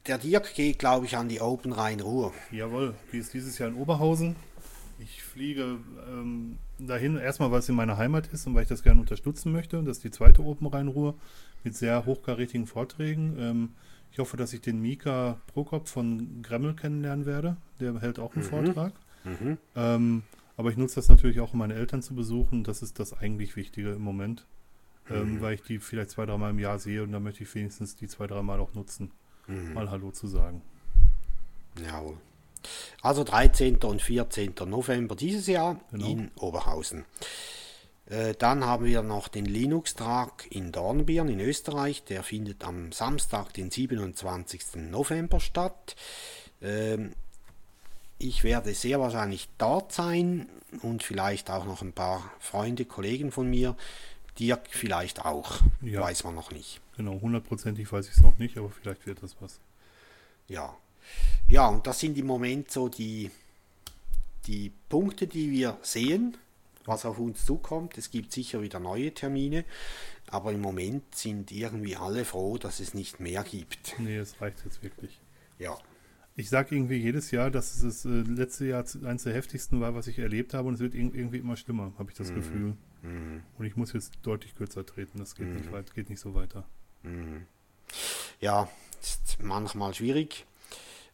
Der Dirk geht, glaube ich, an die Open Rhein-Ruhr. Jawohl, die ist dieses Jahr in Oberhausen. Ich fliege ähm, dahin, erstmal weil es in meiner Heimat ist und weil ich das gerne unterstützen möchte. Das ist die zweite Open Rhein-Ruhr mit sehr hochkarätigen Vorträgen. Ähm, ich hoffe, dass ich den Mika Prokop von Gremmel kennenlernen werde. Der hält auch einen Vortrag. Ähm, aber ich nutze das natürlich auch, um meine Eltern zu besuchen. Das ist das eigentlich Wichtige im Moment, ähm, weil ich die vielleicht zwei, dreimal im Jahr sehe und da möchte ich wenigstens die zwei, dreimal auch nutzen, mal Hallo zu sagen. Jawohl. Also 13. und 14. November dieses Jahr Genau. in Oberhausen. Äh, Dann haben wir noch den Linux-Tag in Dornbirn in Österreich. Der findet am Samstag, den 27. November statt. Ähm, Ich werde sehr wahrscheinlich dort sein und vielleicht auch noch ein paar Freunde, Kollegen von mir. Dirk vielleicht auch, Ja. weiß man noch nicht. Genau, hundertprozentig weiß ich es noch nicht, aber vielleicht wird das was. Ja. Ja, und das sind im Moment so die, die Punkte, die wir sehen, was auf uns zukommt. Es gibt sicher wieder neue Termine, aber im Moment sind irgendwie alle froh, dass es nicht mehr gibt. Nee, es reicht jetzt wirklich. Ja. Ich sage irgendwie jedes Jahr, dass es das äh, letzte Jahr eines der heftigsten war, was ich erlebt habe und es wird irg- irgendwie immer schlimmer, habe ich das Gefühl. Und ich muss jetzt deutlich kürzer treten, das geht, nicht, weit, geht nicht so weiter. Ja, ist manchmal schwierig,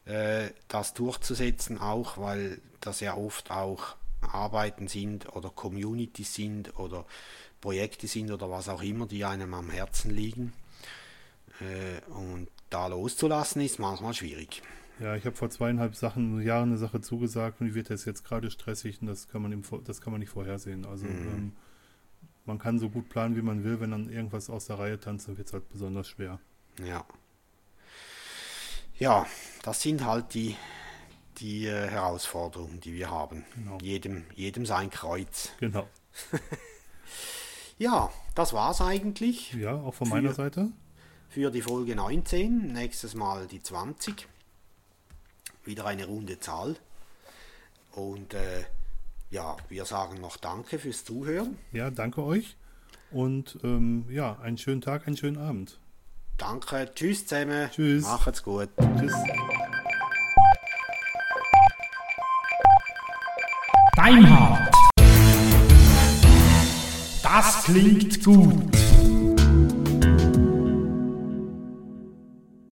äh, das durchzusetzen, auch weil das ja oft auch Arbeiten sind oder Communities sind oder Projekte sind oder was auch immer, die einem am Herzen liegen. Äh, und da loszulassen ist manchmal schwierig. Ja, ich habe vor zweieinhalb Sachen, Jahren eine Sache zugesagt und die wird jetzt, jetzt gerade stressig und das kann man im, das kann man nicht vorhersehen. Also ähm, man kann so gut planen, wie man will, wenn dann irgendwas aus der Reihe tanzt, dann wird es halt besonders schwer. Ja. Ja, das sind halt die, die äh, Herausforderungen, die wir haben. Genau. Jedem, jedem sein Kreuz. Genau. Ja, das war's eigentlich. Ja, auch von meiner Für- Seite. für die Folge 19. Nächstes Mal die 20. Wieder eine runde Zahl. Und äh, ja, wir sagen noch Danke fürs Zuhören. Ja, danke euch. Und ähm, ja, einen schönen Tag, einen schönen Abend. Danke, tschüss zusammen. Tschüss. Macht's gut. Tschüss. Deinhard. Das klingt gut.